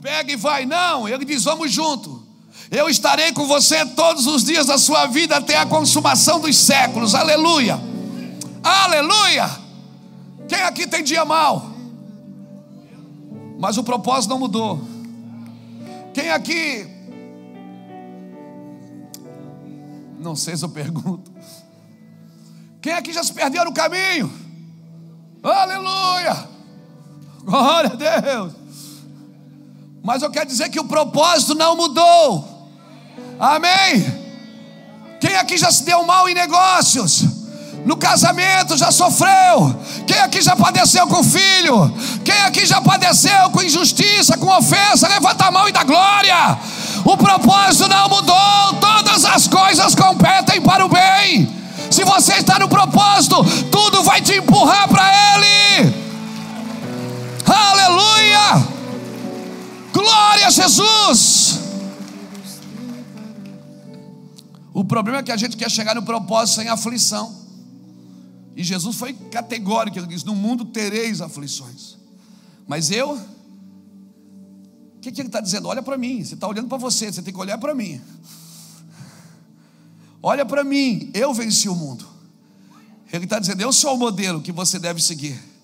pega e vai. Não, Ele diz: Vamos junto. Eu estarei com você todos os dias da sua vida até a consumação dos séculos. Aleluia. Aleluia! Quem aqui tem dia mal? Mas o propósito não mudou. Quem aqui. Não sei se eu pergunto. Quem aqui já se perdeu no caminho? Aleluia! Glória a Deus! Mas eu quero dizer que o propósito não mudou. Amém? Quem aqui já se deu mal em negócios? no casamento já sofreu. Quem aqui já padeceu com filho? Quem aqui já padeceu com injustiça, com ofensa? Levanta a mão e dá glória. O propósito não mudou, todas as coisas competem para o bem. Se você está no propósito, tudo vai te empurrar para Ele. Aleluia! Glória a Jesus! O problema é que a gente quer chegar no propósito sem aflição. E Jesus foi categórico, ele diz: No mundo tereis aflições. Mas eu, o que, que ele está dizendo? Olha para mim, você está olhando para você, você tem que olhar para mim. Olha para mim, eu venci o mundo. Ele está dizendo: Eu sou o modelo que você deve seguir.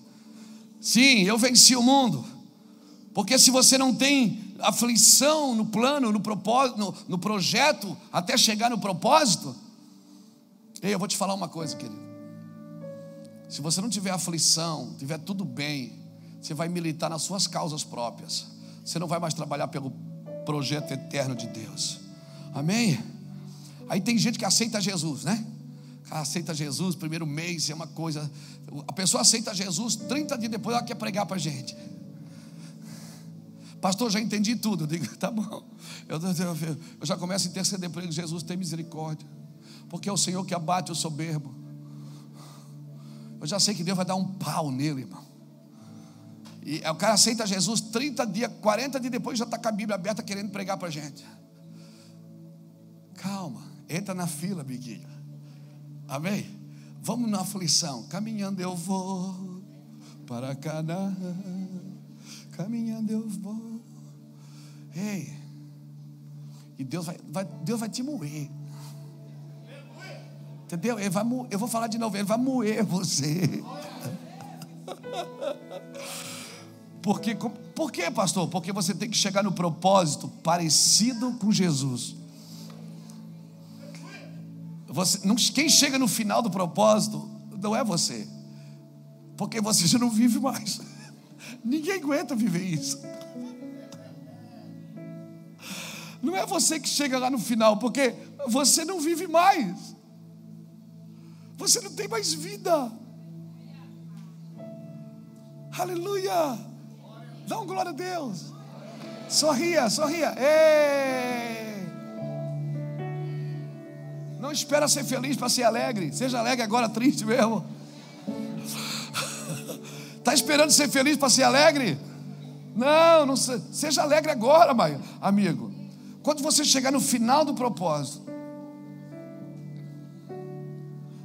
Sim, eu venci o mundo. Porque se você não tem aflição no plano, no propósito, no, no projeto, até chegar no propósito, ei, eu vou te falar uma coisa, querido. Se você não tiver aflição, tiver tudo bem, você vai militar nas suas causas próprias. Você não vai mais trabalhar pelo projeto eterno de Deus. Amém? Aí tem gente que aceita Jesus, né? Aceita Jesus, primeiro mês é uma coisa. A pessoa aceita Jesus, 30 dias depois ela quer pregar para a gente. Pastor, já entendi tudo. Eu digo, *laughs* tá bom. Eu, eu, eu já começo a interceder por ele. Jesus, tem misericórdia. Porque é o Senhor que abate o soberbo. Eu já sei que Deus vai dar um pau nele, irmão. E o cara aceita Jesus 30 dias, 40 dias depois já está com a Bíblia aberta querendo pregar para a gente. Calma, entra na fila, Biguinho. Amém? Vamos na aflição. Caminhando eu vou para Canaã. Caminhando eu vou. Ei. E Deus vai, vai, Deus vai te moer. Entendeu? Ele vai, eu vou falar de novo, ele vai moer você. *laughs* Porque, por quê, pastor? Porque você tem que chegar no propósito parecido com Jesus. Você, não, quem chega no final do propósito não é você, porque você já não vive mais. *laughs* Ninguém aguenta viver isso. Não é você que chega lá no final, porque você não vive mais. Você não tem mais vida. Aleluia. Dá um glória a Deus. Sorria, sorria. Ei! Não espera ser feliz para ser alegre. Seja alegre agora, triste mesmo. Está esperando ser feliz para ser alegre? Não, não seja alegre agora, amigo. Quando você chegar no final do propósito,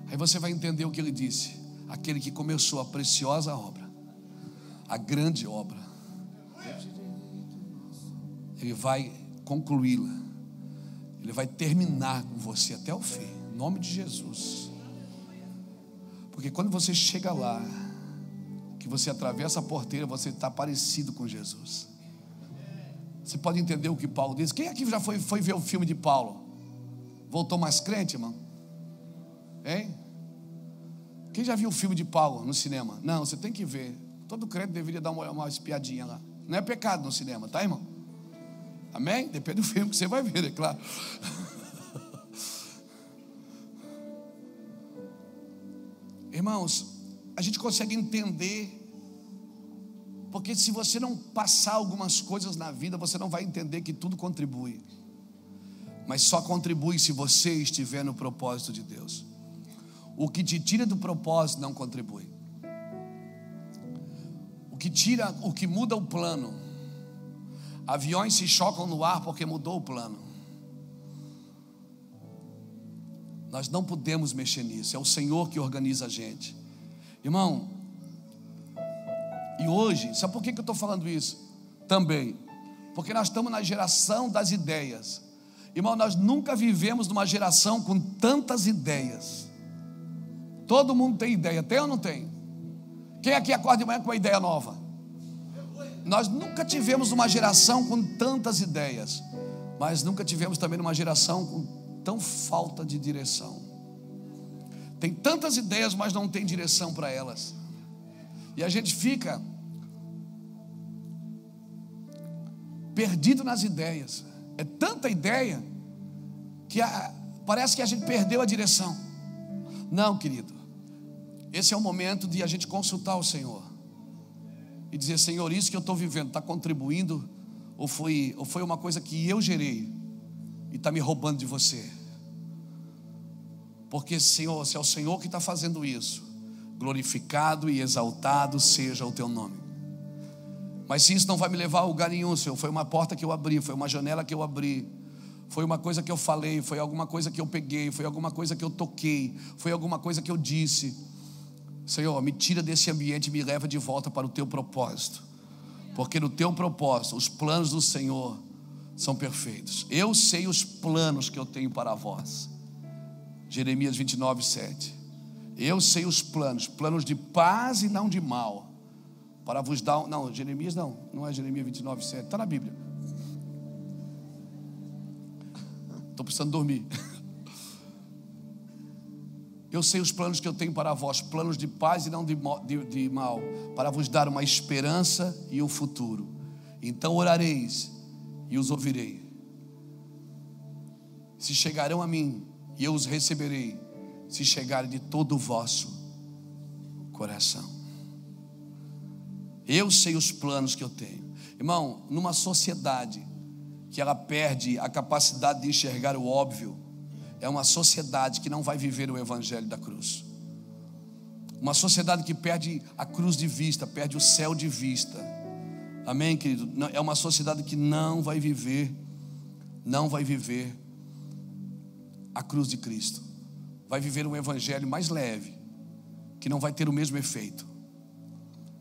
aí você vai entender o que ele disse. Aquele que começou a preciosa obra, a grande obra, ele vai concluí-la. Ele vai terminar com você até o fim, em nome de Jesus. Porque quando você chega lá, que você atravessa a porteira, você está parecido com Jesus. Você pode entender o que Paulo diz. Quem aqui já foi, foi ver o filme de Paulo? Voltou mais crente, irmão? Hein? Quem já viu o filme de Paulo no cinema? Não, você tem que ver. Todo crente deveria dar uma, uma espiadinha lá. Não é pecado no cinema, tá, irmão? Amém? Depende do filme que você vai ver, é claro. *laughs* Irmãos, a gente consegue entender, porque se você não passar algumas coisas na vida, você não vai entender que tudo contribui. Mas só contribui se você estiver no propósito de Deus. O que te tira do propósito não contribui. O que tira, o que muda o plano Aviões se chocam no ar porque mudou o plano. Nós não podemos mexer nisso, é o Senhor que organiza a gente. Irmão, e hoje, sabe por que eu estou falando isso? Também, porque nós estamos na geração das ideias. Irmão, nós nunca vivemos numa geração com tantas ideias. Todo mundo tem ideia, tem ou não tem? Quem aqui acorda de manhã com uma ideia nova? Nós nunca tivemos uma geração com tantas ideias, mas nunca tivemos também uma geração com tão falta de direção. Tem tantas ideias, mas não tem direção para elas. E a gente fica perdido nas ideias. É tanta ideia que a, parece que a gente perdeu a direção. Não, querido. Esse é o momento de a gente consultar o Senhor e dizer: Senhor, isso que eu estou vivendo está contribuindo? Ou foi, ou foi uma coisa que eu gerei e está me roubando de você? Porque, Senhor, se é o Senhor que está fazendo isso, glorificado e exaltado seja o teu nome. Mas se isso não vai me levar a lugar nenhum, Senhor, foi uma porta que eu abri, foi uma janela que eu abri, foi uma coisa que eu falei, foi alguma coisa que eu peguei, foi alguma coisa que eu toquei, foi alguma coisa que eu disse Senhor, me tira desse ambiente e me leva de volta para o teu propósito. Porque no teu propósito, os planos do Senhor são perfeitos. Eu sei os planos que eu tenho para vós. Jeremias 29, 7. Eu sei os planos, planos de paz e não de mal. Para vos dar. Não, Jeremias não, não é Jeremias 29, 7. Está na Bíblia. Estou precisando dormir. *laughs* Eu sei os planos que eu tenho para vós, planos de paz e não de, de, de mal, para vos dar uma esperança e um futuro. Então orareis e os ouvirei. Se chegarão a mim e eu os receberei, se chegarem de todo o vosso coração. Eu sei os planos que eu tenho. Irmão, numa sociedade que ela perde a capacidade de enxergar o óbvio, é uma sociedade que não vai viver o evangelho da cruz. Uma sociedade que perde a cruz de vista, perde o céu de vista. Amém, querido? É uma sociedade que não vai viver, não vai viver a cruz de Cristo. Vai viver um evangelho mais leve, que não vai ter o mesmo efeito.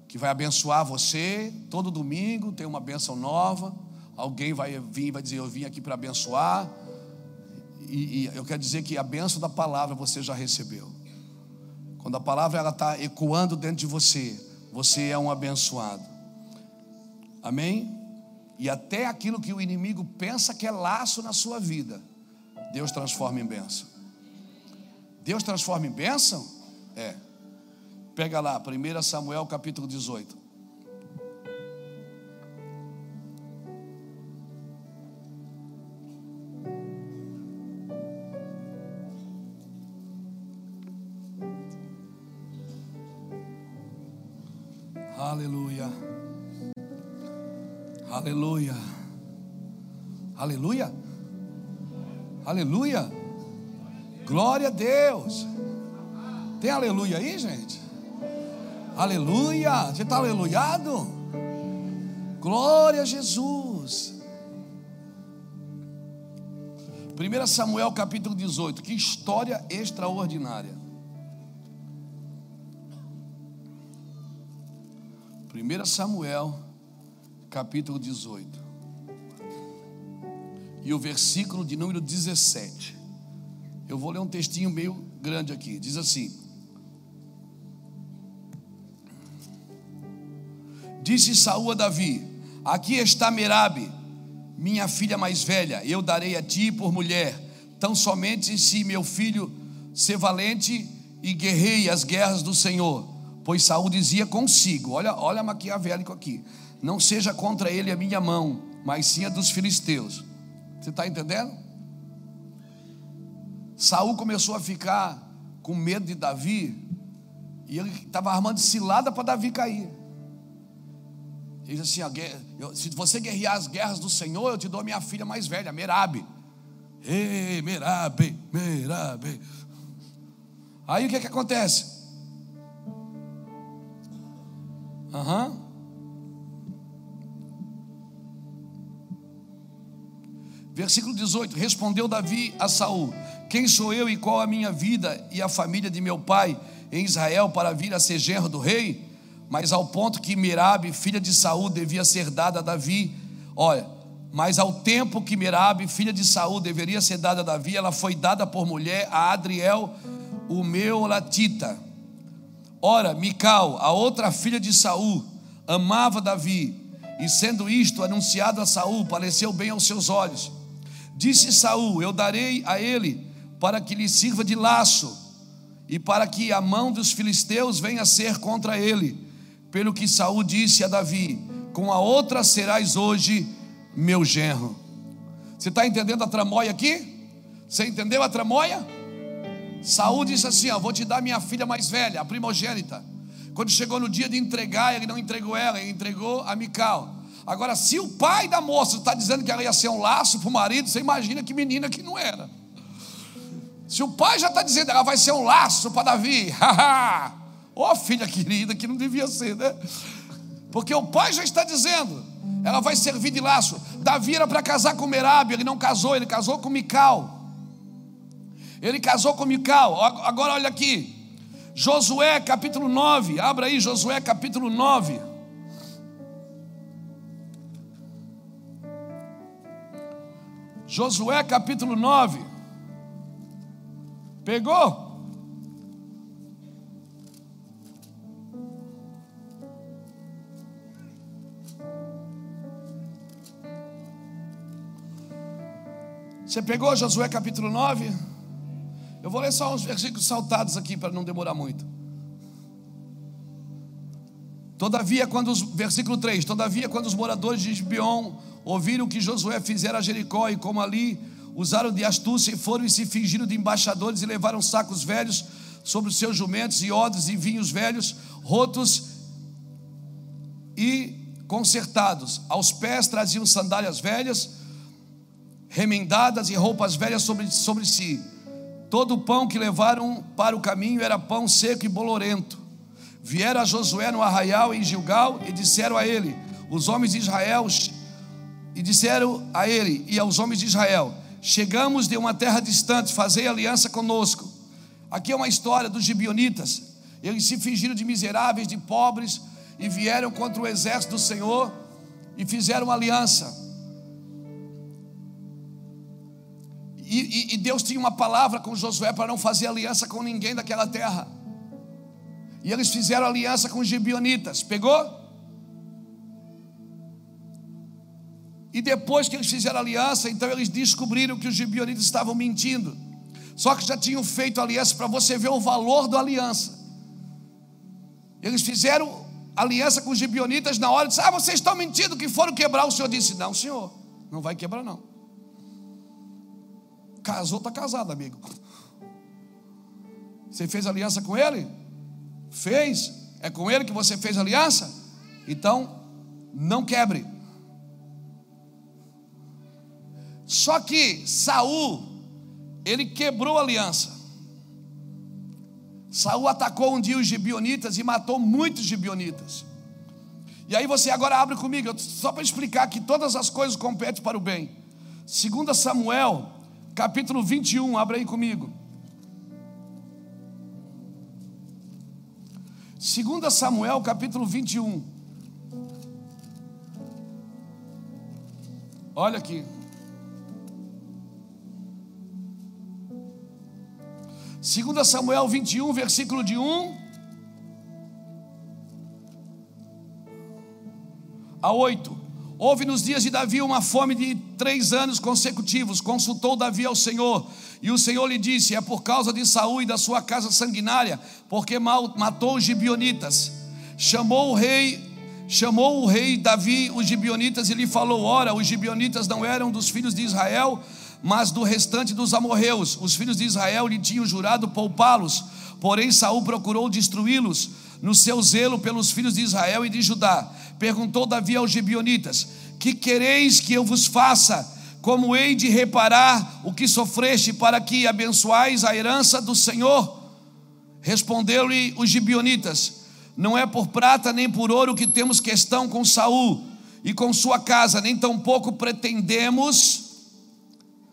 Que vai abençoar você todo domingo, tem uma benção nova. Alguém vai vir e vai dizer: Eu vim aqui para abençoar e, e eu quero dizer que a benção da palavra você já recebeu. Quando a palavra ela está ecoando dentro de você, você é um abençoado. Amém? E até aquilo que o inimigo pensa que é laço na sua vida, Deus transforma em bênção. Deus transforma em bênção? É. Pega lá, 1 Samuel capítulo 18. Aleluia. Aleluia. Aleluia. Glória a Deus. Tem aleluia aí, gente? Aleluia. Você está aleluiado? Glória a Jesus. 1 Samuel capítulo 18. Que história extraordinária. 1 Samuel capítulo 18. E o versículo de número 17. Eu vou ler um textinho meio grande aqui. Diz assim: Disse Saúl a Davi: Aqui está Merabe, minha filha mais velha, eu darei a ti por mulher, tão somente se meu filho ser valente e guerreie as guerras do Senhor. Pois Saúl dizia consigo: Olha, olha maquiavélico aqui. Não seja contra ele a minha mão, mas sim a dos filisteus. Você está entendendo? Saul começou a ficar com medo de Davi e ele estava armando cilada para Davi cair. Ele disse assim: se você guerrear as guerras do Senhor, eu te dou a minha filha mais velha, Merabe. Ei, Merabe, Merabe. Aí o que, que acontece? Aham. Uhum. Versículo 18: Respondeu Davi a Saul: Quem sou eu e qual a minha vida e a família de meu pai em Israel para vir a ser genro do rei? Mas ao ponto que Merabe, filha de Saul, devia ser dada a Davi. Olha, mas ao tempo que Merabe, filha de Saul, deveria ser dada a Davi, ela foi dada por mulher a Adriel, o meu latita. Ora, Mical, a outra filha de Saul, amava Davi, e sendo isto anunciado a Saul, pareceu bem aos seus olhos. Disse Saul: Eu darei a ele para que lhe sirva de laço e para que a mão dos filisteus venha a ser contra ele. Pelo que Saul disse a Davi: Com a outra serás hoje meu genro. Você está entendendo a tramóia aqui? Você entendeu a tramóia? Saul disse assim: ó, Vou te dar minha filha mais velha, a primogênita. Quando chegou no dia de entregar, ele não entregou ela, ele entregou a Mical. Agora, se o pai da moça está dizendo que ela ia ser um laço para o marido, você imagina que menina que não era. Se o pai já está dizendo que ela vai ser um laço para Davi, *laughs* ô oh, filha querida, que não devia ser, né? Porque o pai já está dizendo, ela vai servir de laço. Davi era para casar com Merabi, ele não casou, ele casou com Mical. Ele casou com Mical. Agora olha aqui. Josué capítulo 9. Abra aí Josué capítulo 9. Josué capítulo 9. Pegou? Você pegou Josué capítulo 9? Eu vou ler só uns versículos saltados aqui para não demorar muito. Todavia, quando os, versículo 3: Todavia, quando os moradores de Gibeon ouviram que Josué fizera a Jericó e como ali usaram de astúcia e foram e se fingiram de embaixadores e levaram sacos velhos sobre os seus jumentos e odres e vinhos velhos, rotos e consertados. Aos pés traziam sandálias velhas, remendadas e roupas velhas sobre, sobre si. Todo o pão que levaram para o caminho era pão seco e bolorento. Vieram a Josué no arraial em Gilgal e disseram a ele: Os homens de Israel e disseram a ele e aos homens de Israel: Chegamos de uma terra distante, fazei aliança conosco. Aqui é uma história dos gibionitas. Eles se fingiram de miseráveis, de pobres, e vieram contra o exército do Senhor e fizeram aliança. E, e, e Deus tinha uma palavra com Josué para não fazer aliança com ninguém daquela terra. E eles fizeram aliança com os gibionitas. Pegou? E depois que eles fizeram aliança, então eles descobriram que os gibionitas estavam mentindo. Só que já tinham feito aliança para você ver o valor da aliança. Eles fizeram aliança com os gibionitas na hora disse: Ah, vocês estão mentindo que foram quebrar. O Senhor disse: Não, Senhor, não vai quebrar, não. Casou, está casado, amigo. Você fez aliança com ele? Fez? É com ele que você fez aliança? Então, não quebre. Só que Saul, ele quebrou a aliança. Saul atacou um dia os gibionitas e matou muitos gibionitas. E aí você agora abre comigo, só para explicar que todas as coisas competem para o bem. 2 Samuel, capítulo 21, abre aí comigo. 2 Samuel, capítulo 21. Olha aqui. 2 Samuel 21, versículo de 1 a 8. Houve nos dias de Davi uma fome de três anos consecutivos. Consultou Davi ao Senhor, e o Senhor lhe disse: É por causa de Saul e da sua casa sanguinária, porque matou os gibionitas. Chamou o rei, chamou o rei Davi os gibionitas e lhe falou: Ora, os gibionitas não eram dos filhos de Israel, mas do restante dos amorreus. Os filhos de Israel lhe tinham jurado poupá-los, porém Saul procurou destruí-los no seu zelo pelos filhos de Israel e de Judá. Perguntou Davi aos gibionitas: Que quereis que eu vos faça? Como hei de reparar o que sofreste para que abençoais a herança do Senhor? Respondeu-lhe os gibionitas: Não é por prata nem por ouro que temos questão com Saul e com sua casa, nem tampouco pretendemos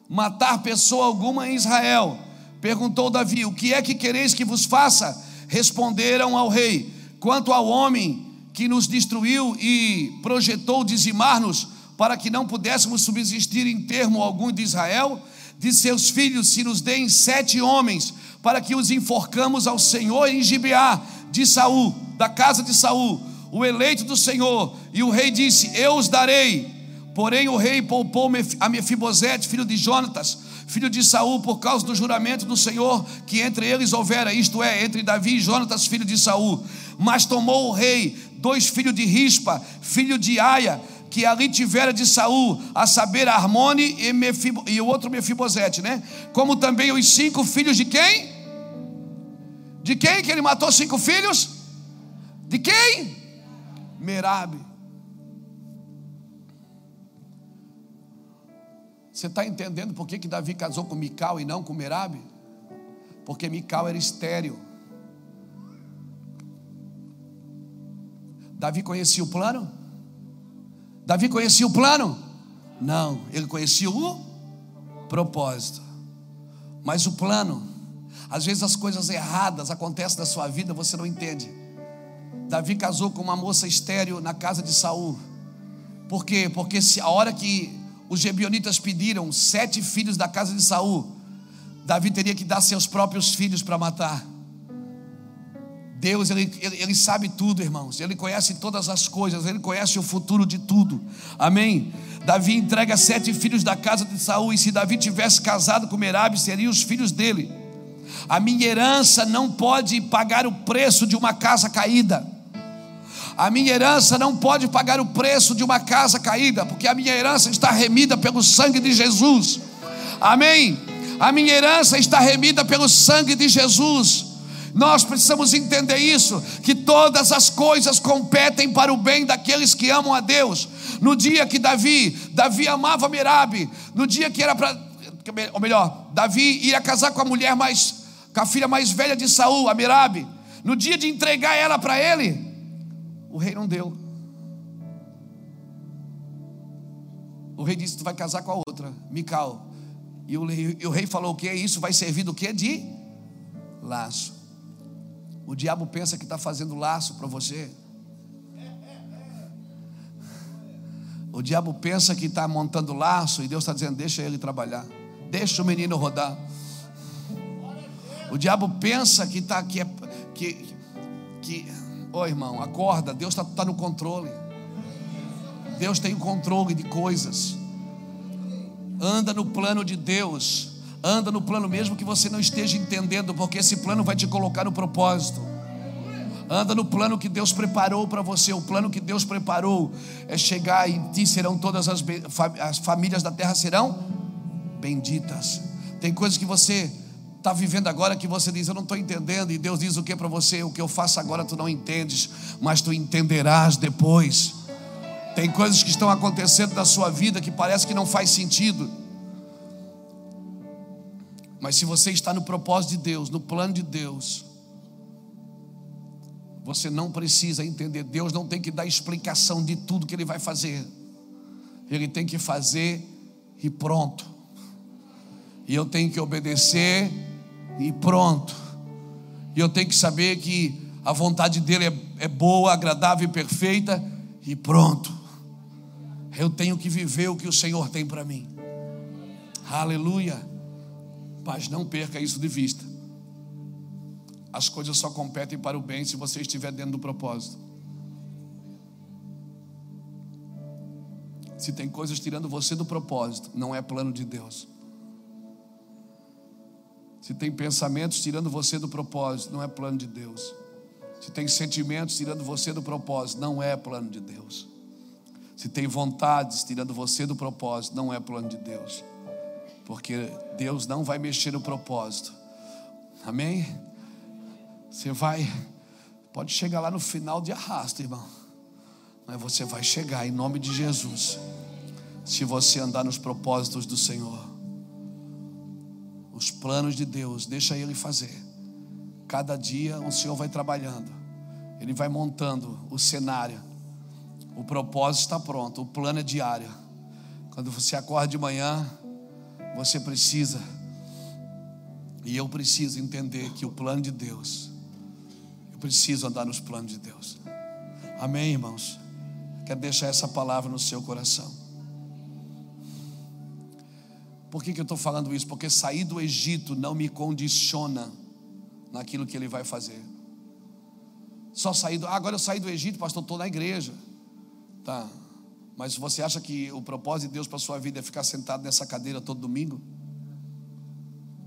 matar pessoa alguma em Israel. Perguntou Davi: O que é que quereis que vos faça? Responderam ao rei: Quanto ao homem que nos destruiu e projetou dizimar-nos, para que não pudéssemos subsistir em termo algum de Israel, de seus filhos se nos deem sete homens, para que os enforcamos ao Senhor em Gibeá de Saul, da casa de Saul, o eleito do Senhor. E o rei disse: Eu os darei. Porém o rei poupou a Mefibosete, filho de Jonatas, filho de Saul, por causa do juramento do Senhor que entre eles houvera, isto é, entre Davi e Jonatas, filho de Saul. Mas tomou o rei dois filhos de Rispa, filho de Aia, que ali tivera de Saul, a saber, Armone e, Mefibo, e o outro Mefibosete, né? Como também os cinco filhos de quem? De quem que ele matou cinco filhos? De quem? Merabe. Você está entendendo por que, que Davi casou com Mical e não com Merabe? Porque Mical era estéreo. Davi conhecia o plano? Davi conhecia o plano? Não, ele conhecia o propósito. Mas o plano, às vezes as coisas erradas acontecem na sua vida, você não entende. Davi casou com uma moça estéreo na casa de Saul. Por quê? Porque se a hora que os gebionitas pediram sete filhos da casa de Saul, Davi teria que dar seus próprios filhos para matar. Deus, ele, ele, ele, sabe tudo, irmãos. Ele conhece todas as coisas, ele conhece o futuro de tudo. Amém? Davi entrega sete filhos da casa de Saul, e se Davi tivesse casado com Merabe, seriam os filhos dele. A minha herança não pode pagar o preço de uma casa caída. A minha herança não pode pagar o preço de uma casa caída, porque a minha herança está remida pelo sangue de Jesus. Amém. A minha herança está remida pelo sangue de Jesus. Nós precisamos entender isso, que todas as coisas competem para o bem daqueles que amam a Deus. No dia que Davi, Davi amava Merabe, no dia que era para, ou melhor, Davi ia casar com a mulher mais, com a filha mais velha de Saul, a Merabe. No dia de entregar ela para ele, o rei não deu. O rei disse: Tu vai casar com a outra, Mical. E o, rei, e o rei falou: O que é isso? Vai servir do que? De laço. O diabo pensa que está fazendo laço para você. O diabo pensa que está montando laço e Deus está dizendo: Deixa ele trabalhar. Deixa o menino rodar. O diabo pensa que está que, que, ô oh, irmão, acorda, Deus está tá no controle. Deus tem o controle de coisas. Anda no plano de Deus. Anda no plano mesmo que você não esteja entendendo, porque esse plano vai te colocar no propósito. Anda no plano que Deus preparou para você. O plano que Deus preparou é chegar em ti serão todas as, as famílias da terra serão benditas. Tem coisas que você está vivendo agora que você diz, eu não estou entendendo, e Deus diz o que para você? O que eu faço agora tu não entendes, mas tu entenderás depois. Tem coisas que estão acontecendo na sua vida que parece que não faz sentido. Mas se você está no propósito de Deus, no plano de Deus, você não precisa entender. Deus não tem que dar explicação de tudo que Ele vai fazer. Ele tem que fazer e pronto. E eu tenho que obedecer e pronto. E eu tenho que saber que a vontade dele é, é boa, agradável e perfeita e pronto. Eu tenho que viver o que o Senhor tem para mim. Aleluia. Mas não perca isso de vista. As coisas só competem para o bem se você estiver dentro do propósito. Se tem coisas tirando você do propósito, não é plano de Deus. Se tem pensamentos tirando você do propósito, não é plano de Deus. Se tem sentimentos tirando você do propósito, não é plano de Deus. Se tem vontades tirando você do propósito, não é plano de Deus. Porque Deus não vai mexer no propósito. Amém? Você vai, pode chegar lá no final de arrasto, irmão. Mas você vai chegar em nome de Jesus. Se você andar nos propósitos do Senhor. Os planos de Deus, deixa Ele fazer. Cada dia o Senhor vai trabalhando. Ele vai montando o cenário o propósito está pronto, o plano é diário. Quando você acorda de manhã, você precisa, e eu preciso entender que o plano de Deus, eu preciso andar nos planos de Deus. Amém, irmãos? Quero deixar essa palavra no seu coração. Por que, que eu estou falando isso? Porque sair do Egito não me condiciona naquilo que ele vai fazer. Só sair do. Ah, agora eu saí do Egito, pastor, estou na igreja. Tá. Mas você acha que o propósito de Deus para a sua vida é ficar sentado nessa cadeira todo domingo?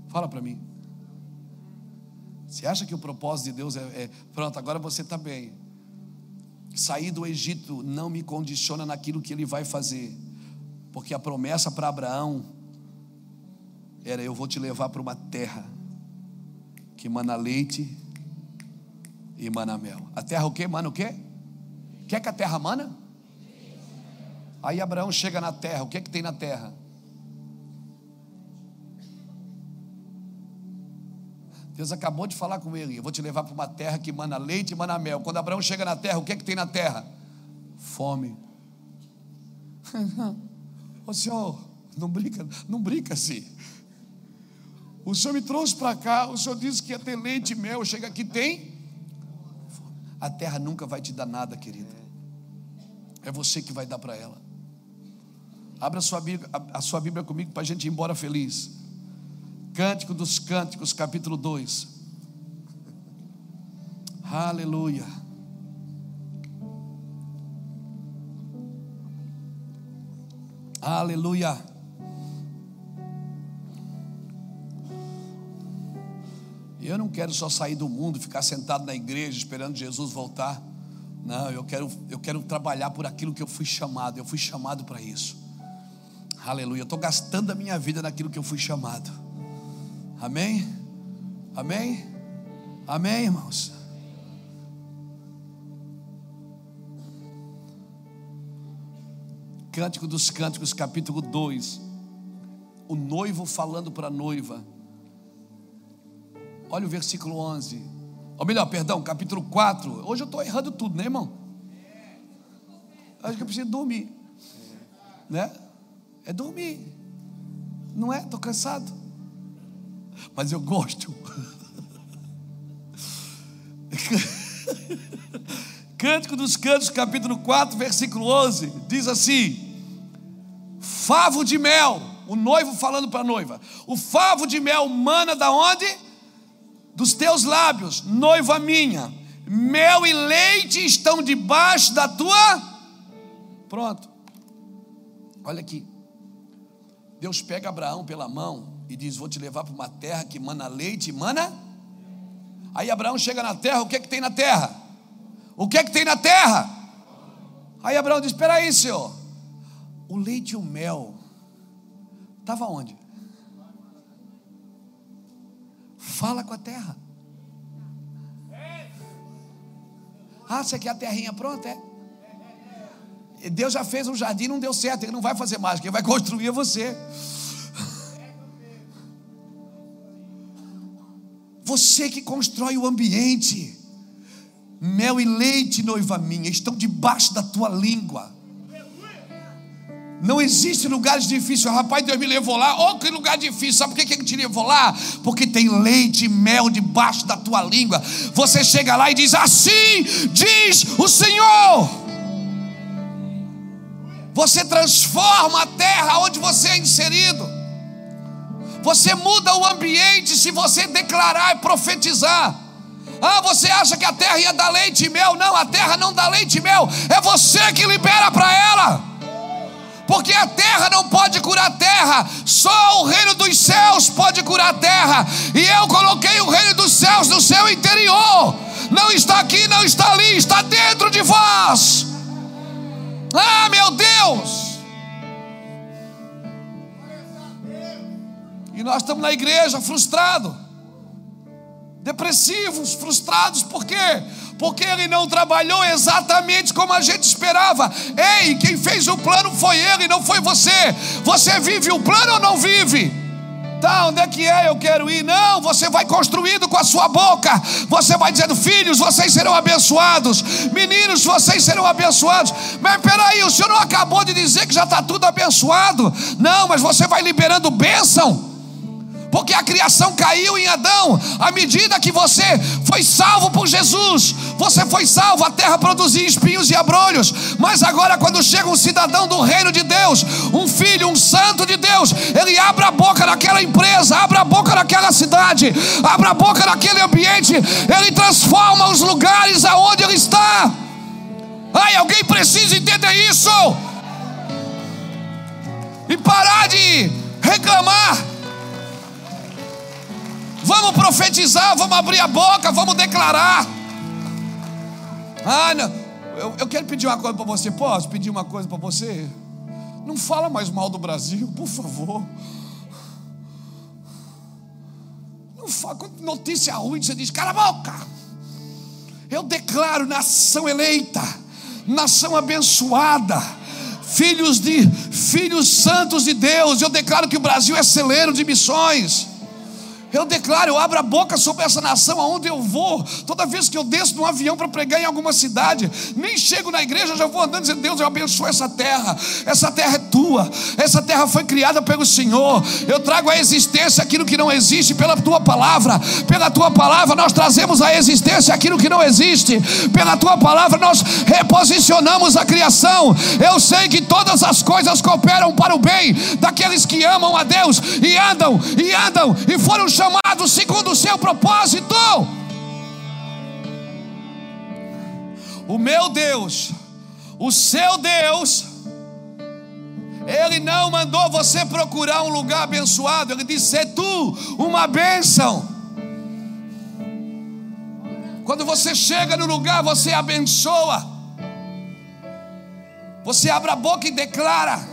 Fala para mim. Você acha que o propósito de Deus é, é pronto, agora você está bem. Sair do Egito não me condiciona naquilo que ele vai fazer, porque a promessa para Abraão era: eu vou te levar para uma terra que mana leite e mana mel. A terra o que? Mana o quê? Quer que a terra mana? Aí Abraão chega na terra, o que é que tem na terra? Deus acabou de falar com ele: Eu vou te levar para uma terra que mana leite e mana mel. Quando Abraão chega na terra, o que é que tem na terra? Fome. *laughs* Ô Senhor, não brinca, não brinca assim. O Senhor me trouxe para cá, o Senhor disse que ia ter leite e mel. Chega aqui, tem. A terra nunca vai te dar nada, querida. É você que vai dar para ela. Abra a sua Bíblia, a sua Bíblia comigo para a gente ir embora feliz. Cântico dos Cânticos, capítulo 2. Aleluia. Aleluia. Eu não quero só sair do mundo, ficar sentado na igreja esperando Jesus voltar. Não, eu quero, eu quero trabalhar por aquilo que eu fui chamado. Eu fui chamado para isso. Aleluia. Eu estou gastando a minha vida naquilo que eu fui chamado. Amém? Amém? Amém, irmãos? Cântico dos Cânticos, capítulo 2. O noivo falando para a noiva. Olha o versículo 11. Ou melhor, perdão, capítulo 4. Hoje eu estou errando tudo, né, irmão? Acho que eu preciso dormir. Né? É dormir. Não é? Estou cansado. Mas eu gosto. *laughs* Cântico dos Cantos, capítulo 4, versículo 11, diz assim: Favo de mel. o noivo falando para a noiva: O favo de mel mana da onde? Dos teus lábios, noiva minha. Mel e leite estão debaixo da tua. Pronto. Olha aqui. Deus pega Abraão pela mão e diz: Vou te levar para uma terra que mana leite e mana. Aí Abraão chega na terra, o que é que tem na terra? O que é que tem na terra? Aí Abraão diz: Espera aí, senhor. O leite e o mel estava onde? Fala com a terra. Ah, você quer a terrinha pronta? É? Deus já fez um jardim, não deu certo, ele não vai fazer mais, quem vai construir você. Você que constrói o ambiente. Mel e leite, noiva minha, estão debaixo da tua língua. Não existe lugares difíceis. Rapaz, Deus me levou lá. Oh, que lugar difícil. Sabe por que Ele te levou lá? Porque tem leite e mel debaixo da tua língua. Você chega lá e diz: Assim diz o Senhor. Você transforma a terra onde você é inserido. Você muda o ambiente se você declarar e profetizar. Ah, você acha que a terra ia dar leite e mel? Não, a terra não dá leite e mel. É você que libera para ela porque a terra não pode curar a terra, só o reino dos céus pode curar a terra, e eu coloquei o reino dos céus no seu interior, não está aqui, não está ali, está dentro de vós. Ah, meu Deus! E nós estamos na igreja frustrados, depressivos, frustrados, por quê? porque ele não trabalhou exatamente como a gente esperava. Ei, quem fez o plano foi ele, não foi você. Você vive o plano ou não vive? Tá, onde é que é? Eu quero ir. Não, você vai construindo com a sua boca. Você vai dizendo: Filhos, vocês serão abençoados. Meninos, vocês serão abençoados. Mas peraí, o senhor não acabou de dizer que já está tudo abençoado? Não, mas você vai liberando bênção porque a criação caiu em Adão. À medida que você foi salvo por Jesus, você foi salvo, a terra produzia espinhos e abrolhos. Mas agora, quando chega um cidadão do reino de Deus, um filho, um santo de Deus, ele abre a boca naquela empresa, abre a boca naquela cidade, abre a boca naquele ambiente, ele transforma os lugares aonde ele está. Ai, alguém precisa entender isso. E parar de reclamar Vamos profetizar, vamos abrir a boca, vamos declarar. Ah. Eu, eu quero pedir uma coisa para você. Posso pedir uma coisa para você? Não fala mais mal do Brasil, por favor. Não fala. Notícia ruim, você diz, cala a boca. Eu declaro nação eleita, nação abençoada filhos de filhos santos de Deus. Eu declaro que o Brasil é celeiro de missões. Eu declaro, eu abro a boca sobre essa nação aonde eu vou. Toda vez que eu desço num avião para pregar em alguma cidade, nem chego na igreja, já vou andando dizendo: Deus, eu abençoo essa terra. Essa terra é tua. Essa terra foi criada pelo Senhor. Eu trago à existência aquilo que não existe pela tua palavra. Pela tua palavra nós trazemos à existência aquilo que não existe. Pela tua palavra nós reposicionamos a criação. Eu sei que todas as coisas cooperam para o bem daqueles que amam a Deus e andam e andam e foram chamado segundo o seu propósito. O meu Deus, o seu Deus, Ele não mandou você procurar um lugar abençoado, Ele disse: é tu uma bênção. Quando você chega no lugar, você abençoa, você abre a boca e declara.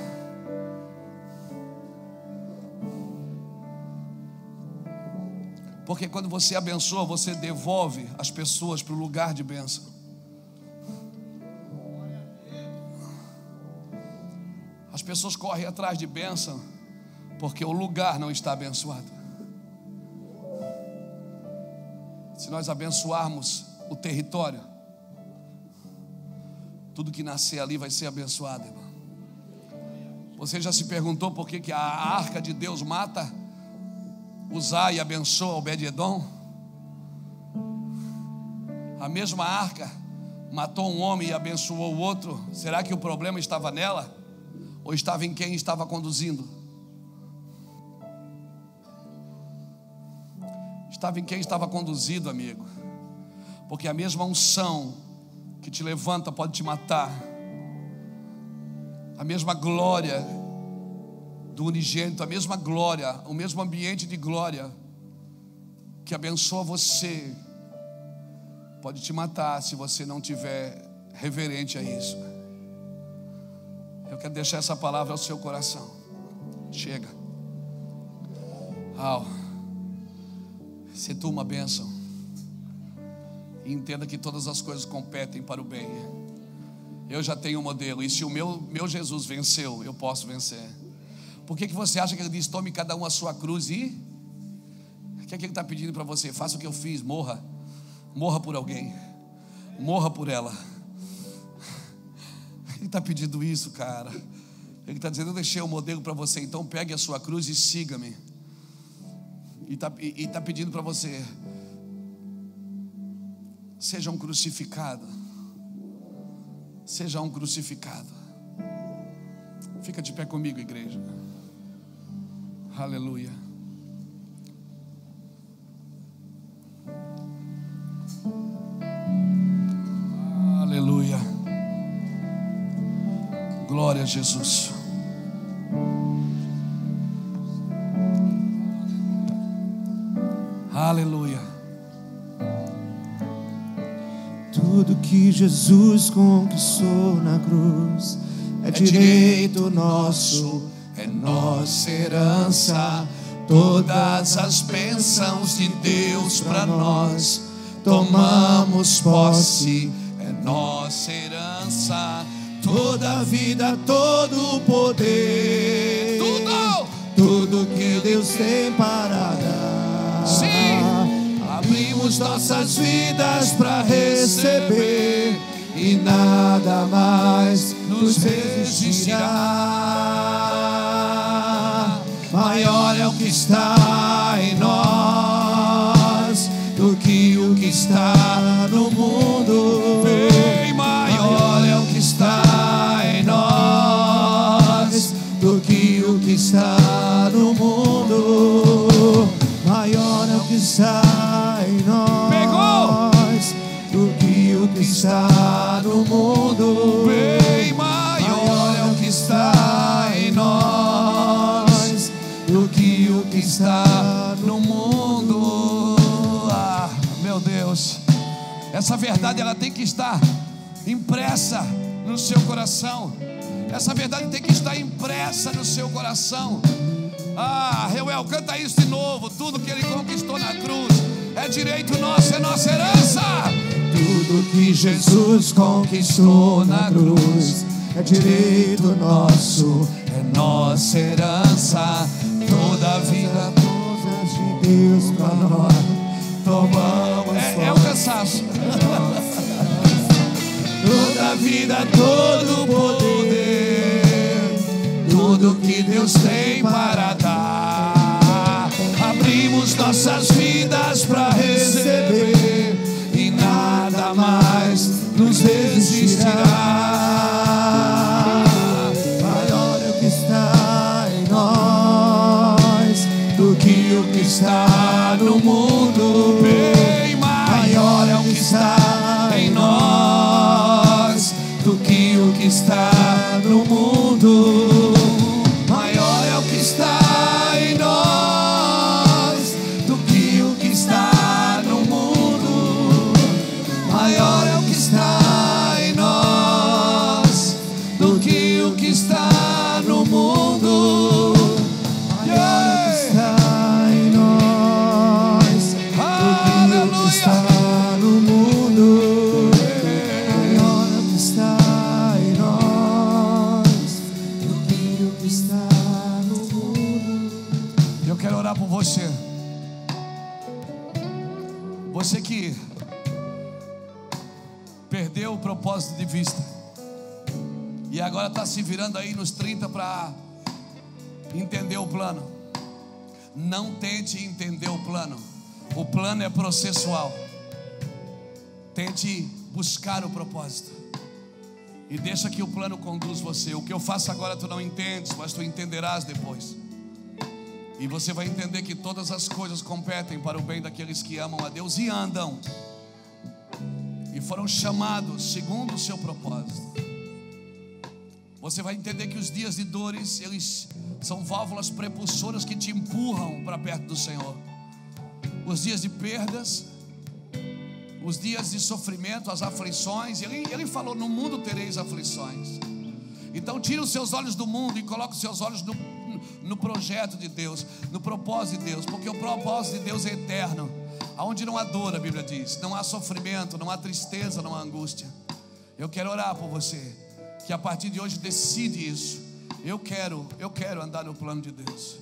Porque quando você abençoa, você devolve as pessoas para o lugar de bênção. As pessoas correm atrás de bênção porque o lugar não está abençoado. Se nós abençoarmos o território, tudo que nascer ali vai ser abençoado, irmão. Você já se perguntou por que, que a arca de Deus mata? usar e abençoa Obed-Edom. A mesma arca matou um homem e abençoou o outro. Será que o problema estava nela? Ou estava em quem estava conduzindo? Estava em quem estava conduzido, amigo. Porque a mesma unção que te levanta pode te matar. A mesma glória do unigênito, a mesma glória, o mesmo ambiente de glória que abençoa você, pode te matar se você não tiver reverente a isso. Eu quero deixar essa palavra ao seu coração. Chega. Au. Se tu uma bênção. E entenda que todas as coisas competem para o bem. Eu já tenho um modelo. E se o meu, meu Jesus venceu, eu posso vencer. Por que, que você acha que ele diz: tome cada um a sua cruz e. O que é que ele está pedindo para você? Faça o que eu fiz, morra. Morra por alguém. Morra por ela. Ele está pedindo isso, cara. Ele está dizendo: Eu deixei o um modelo para você, então pegue a sua cruz e siga-me. E está tá pedindo para você: Seja um crucificado. Seja um crucificado. Fica de pé comigo, igreja. Aleluia. Aleluia. Glória a Jesus. Aleluia. Tudo que Jesus conquistou na cruz é, é direito nosso, nossa herança. Todas as bênçãos de Deus para nós tomamos posse, é nossa herança. Toda vida, todo poder, tudo, tudo que Deus tem para dar. Sim, abrimos nossas vidas para receber e nada mais nos resistirá. Que está em nós do que o que está no mundo. Bem maior é o que está em nós do que o que está no mundo. Maior é o que está em nós. Do que o que está Essa verdade ela tem que estar impressa no seu coração. Essa verdade tem que estar impressa no seu coração. Ah, Reuel, canta isso de novo. Tudo que ele conquistou na cruz é direito nosso, é nossa herança. Tudo que Jesus conquistou na cruz é direito nosso, é nossa herança. Toda a vida, todas de Deus para nós, vida, todo poder, tudo que Deus tem para dar. Abrimos nossas vidas para receber e nada mais nos resistirá. Maior é o que está em nós do que o que está virando aí nos 30 para entender o plano. Não tente entender o plano. O plano é processual. Tente buscar o propósito. E deixa que o plano conduz você. O que eu faço agora tu não entendes, mas tu entenderás depois. E você vai entender que todas as coisas competem para o bem daqueles que amam a Deus e andam. E foram chamados segundo o seu propósito. Você vai entender que os dias de dores, eles são válvulas prepulsoras que te empurram para perto do Senhor. Os dias de perdas, os dias de sofrimento, as aflições. Ele, ele falou: No mundo tereis aflições. Então, tire os seus olhos do mundo e coloque os seus olhos no, no projeto de Deus, no propósito de Deus, porque o propósito de Deus é eterno. Aonde não há dor, a Bíblia diz, não há sofrimento, não há tristeza, não há angústia. Eu quero orar por você, que a partir de hoje decide isso. Eu quero, eu quero andar no plano de Deus.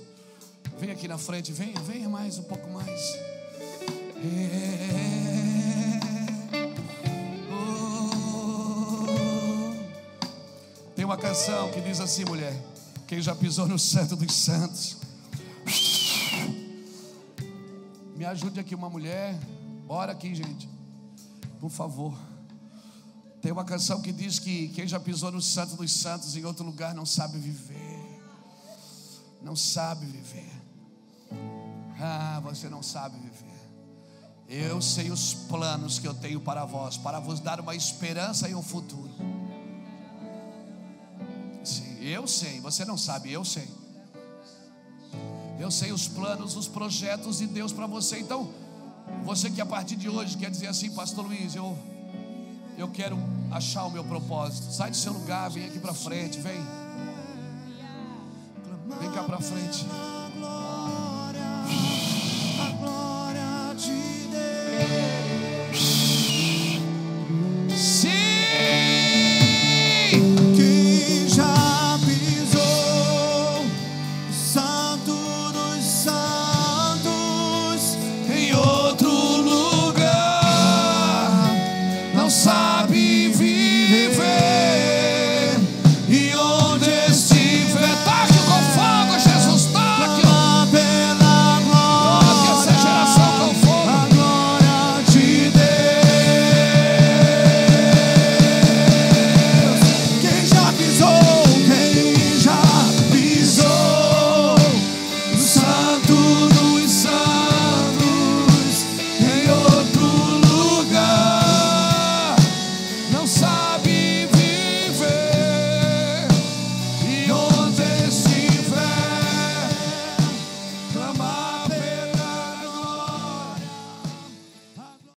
Vem aqui na frente, venha, venha mais um pouco mais. É, oh. Tem uma canção que diz assim, mulher: Quem já pisou no Santo dos Santos? Me ajude aqui, uma mulher. Bora aqui, gente. Por favor. Tem uma canção que diz que quem já pisou no Santo dos Santos em outro lugar não sabe viver. Não sabe viver. Ah, você não sabe viver. Eu sei os planos que eu tenho para vós, para vos dar uma esperança e um futuro. Sim, eu sei, você não sabe, eu sei. Eu sei os planos, os projetos de Deus para você. Então, você que a partir de hoje quer dizer assim, Pastor Luiz, eu eu quero achar o meu propósito. Sai do seu lugar, vem aqui para frente, vem. Vem cá para frente. A glória, a glória de Deus.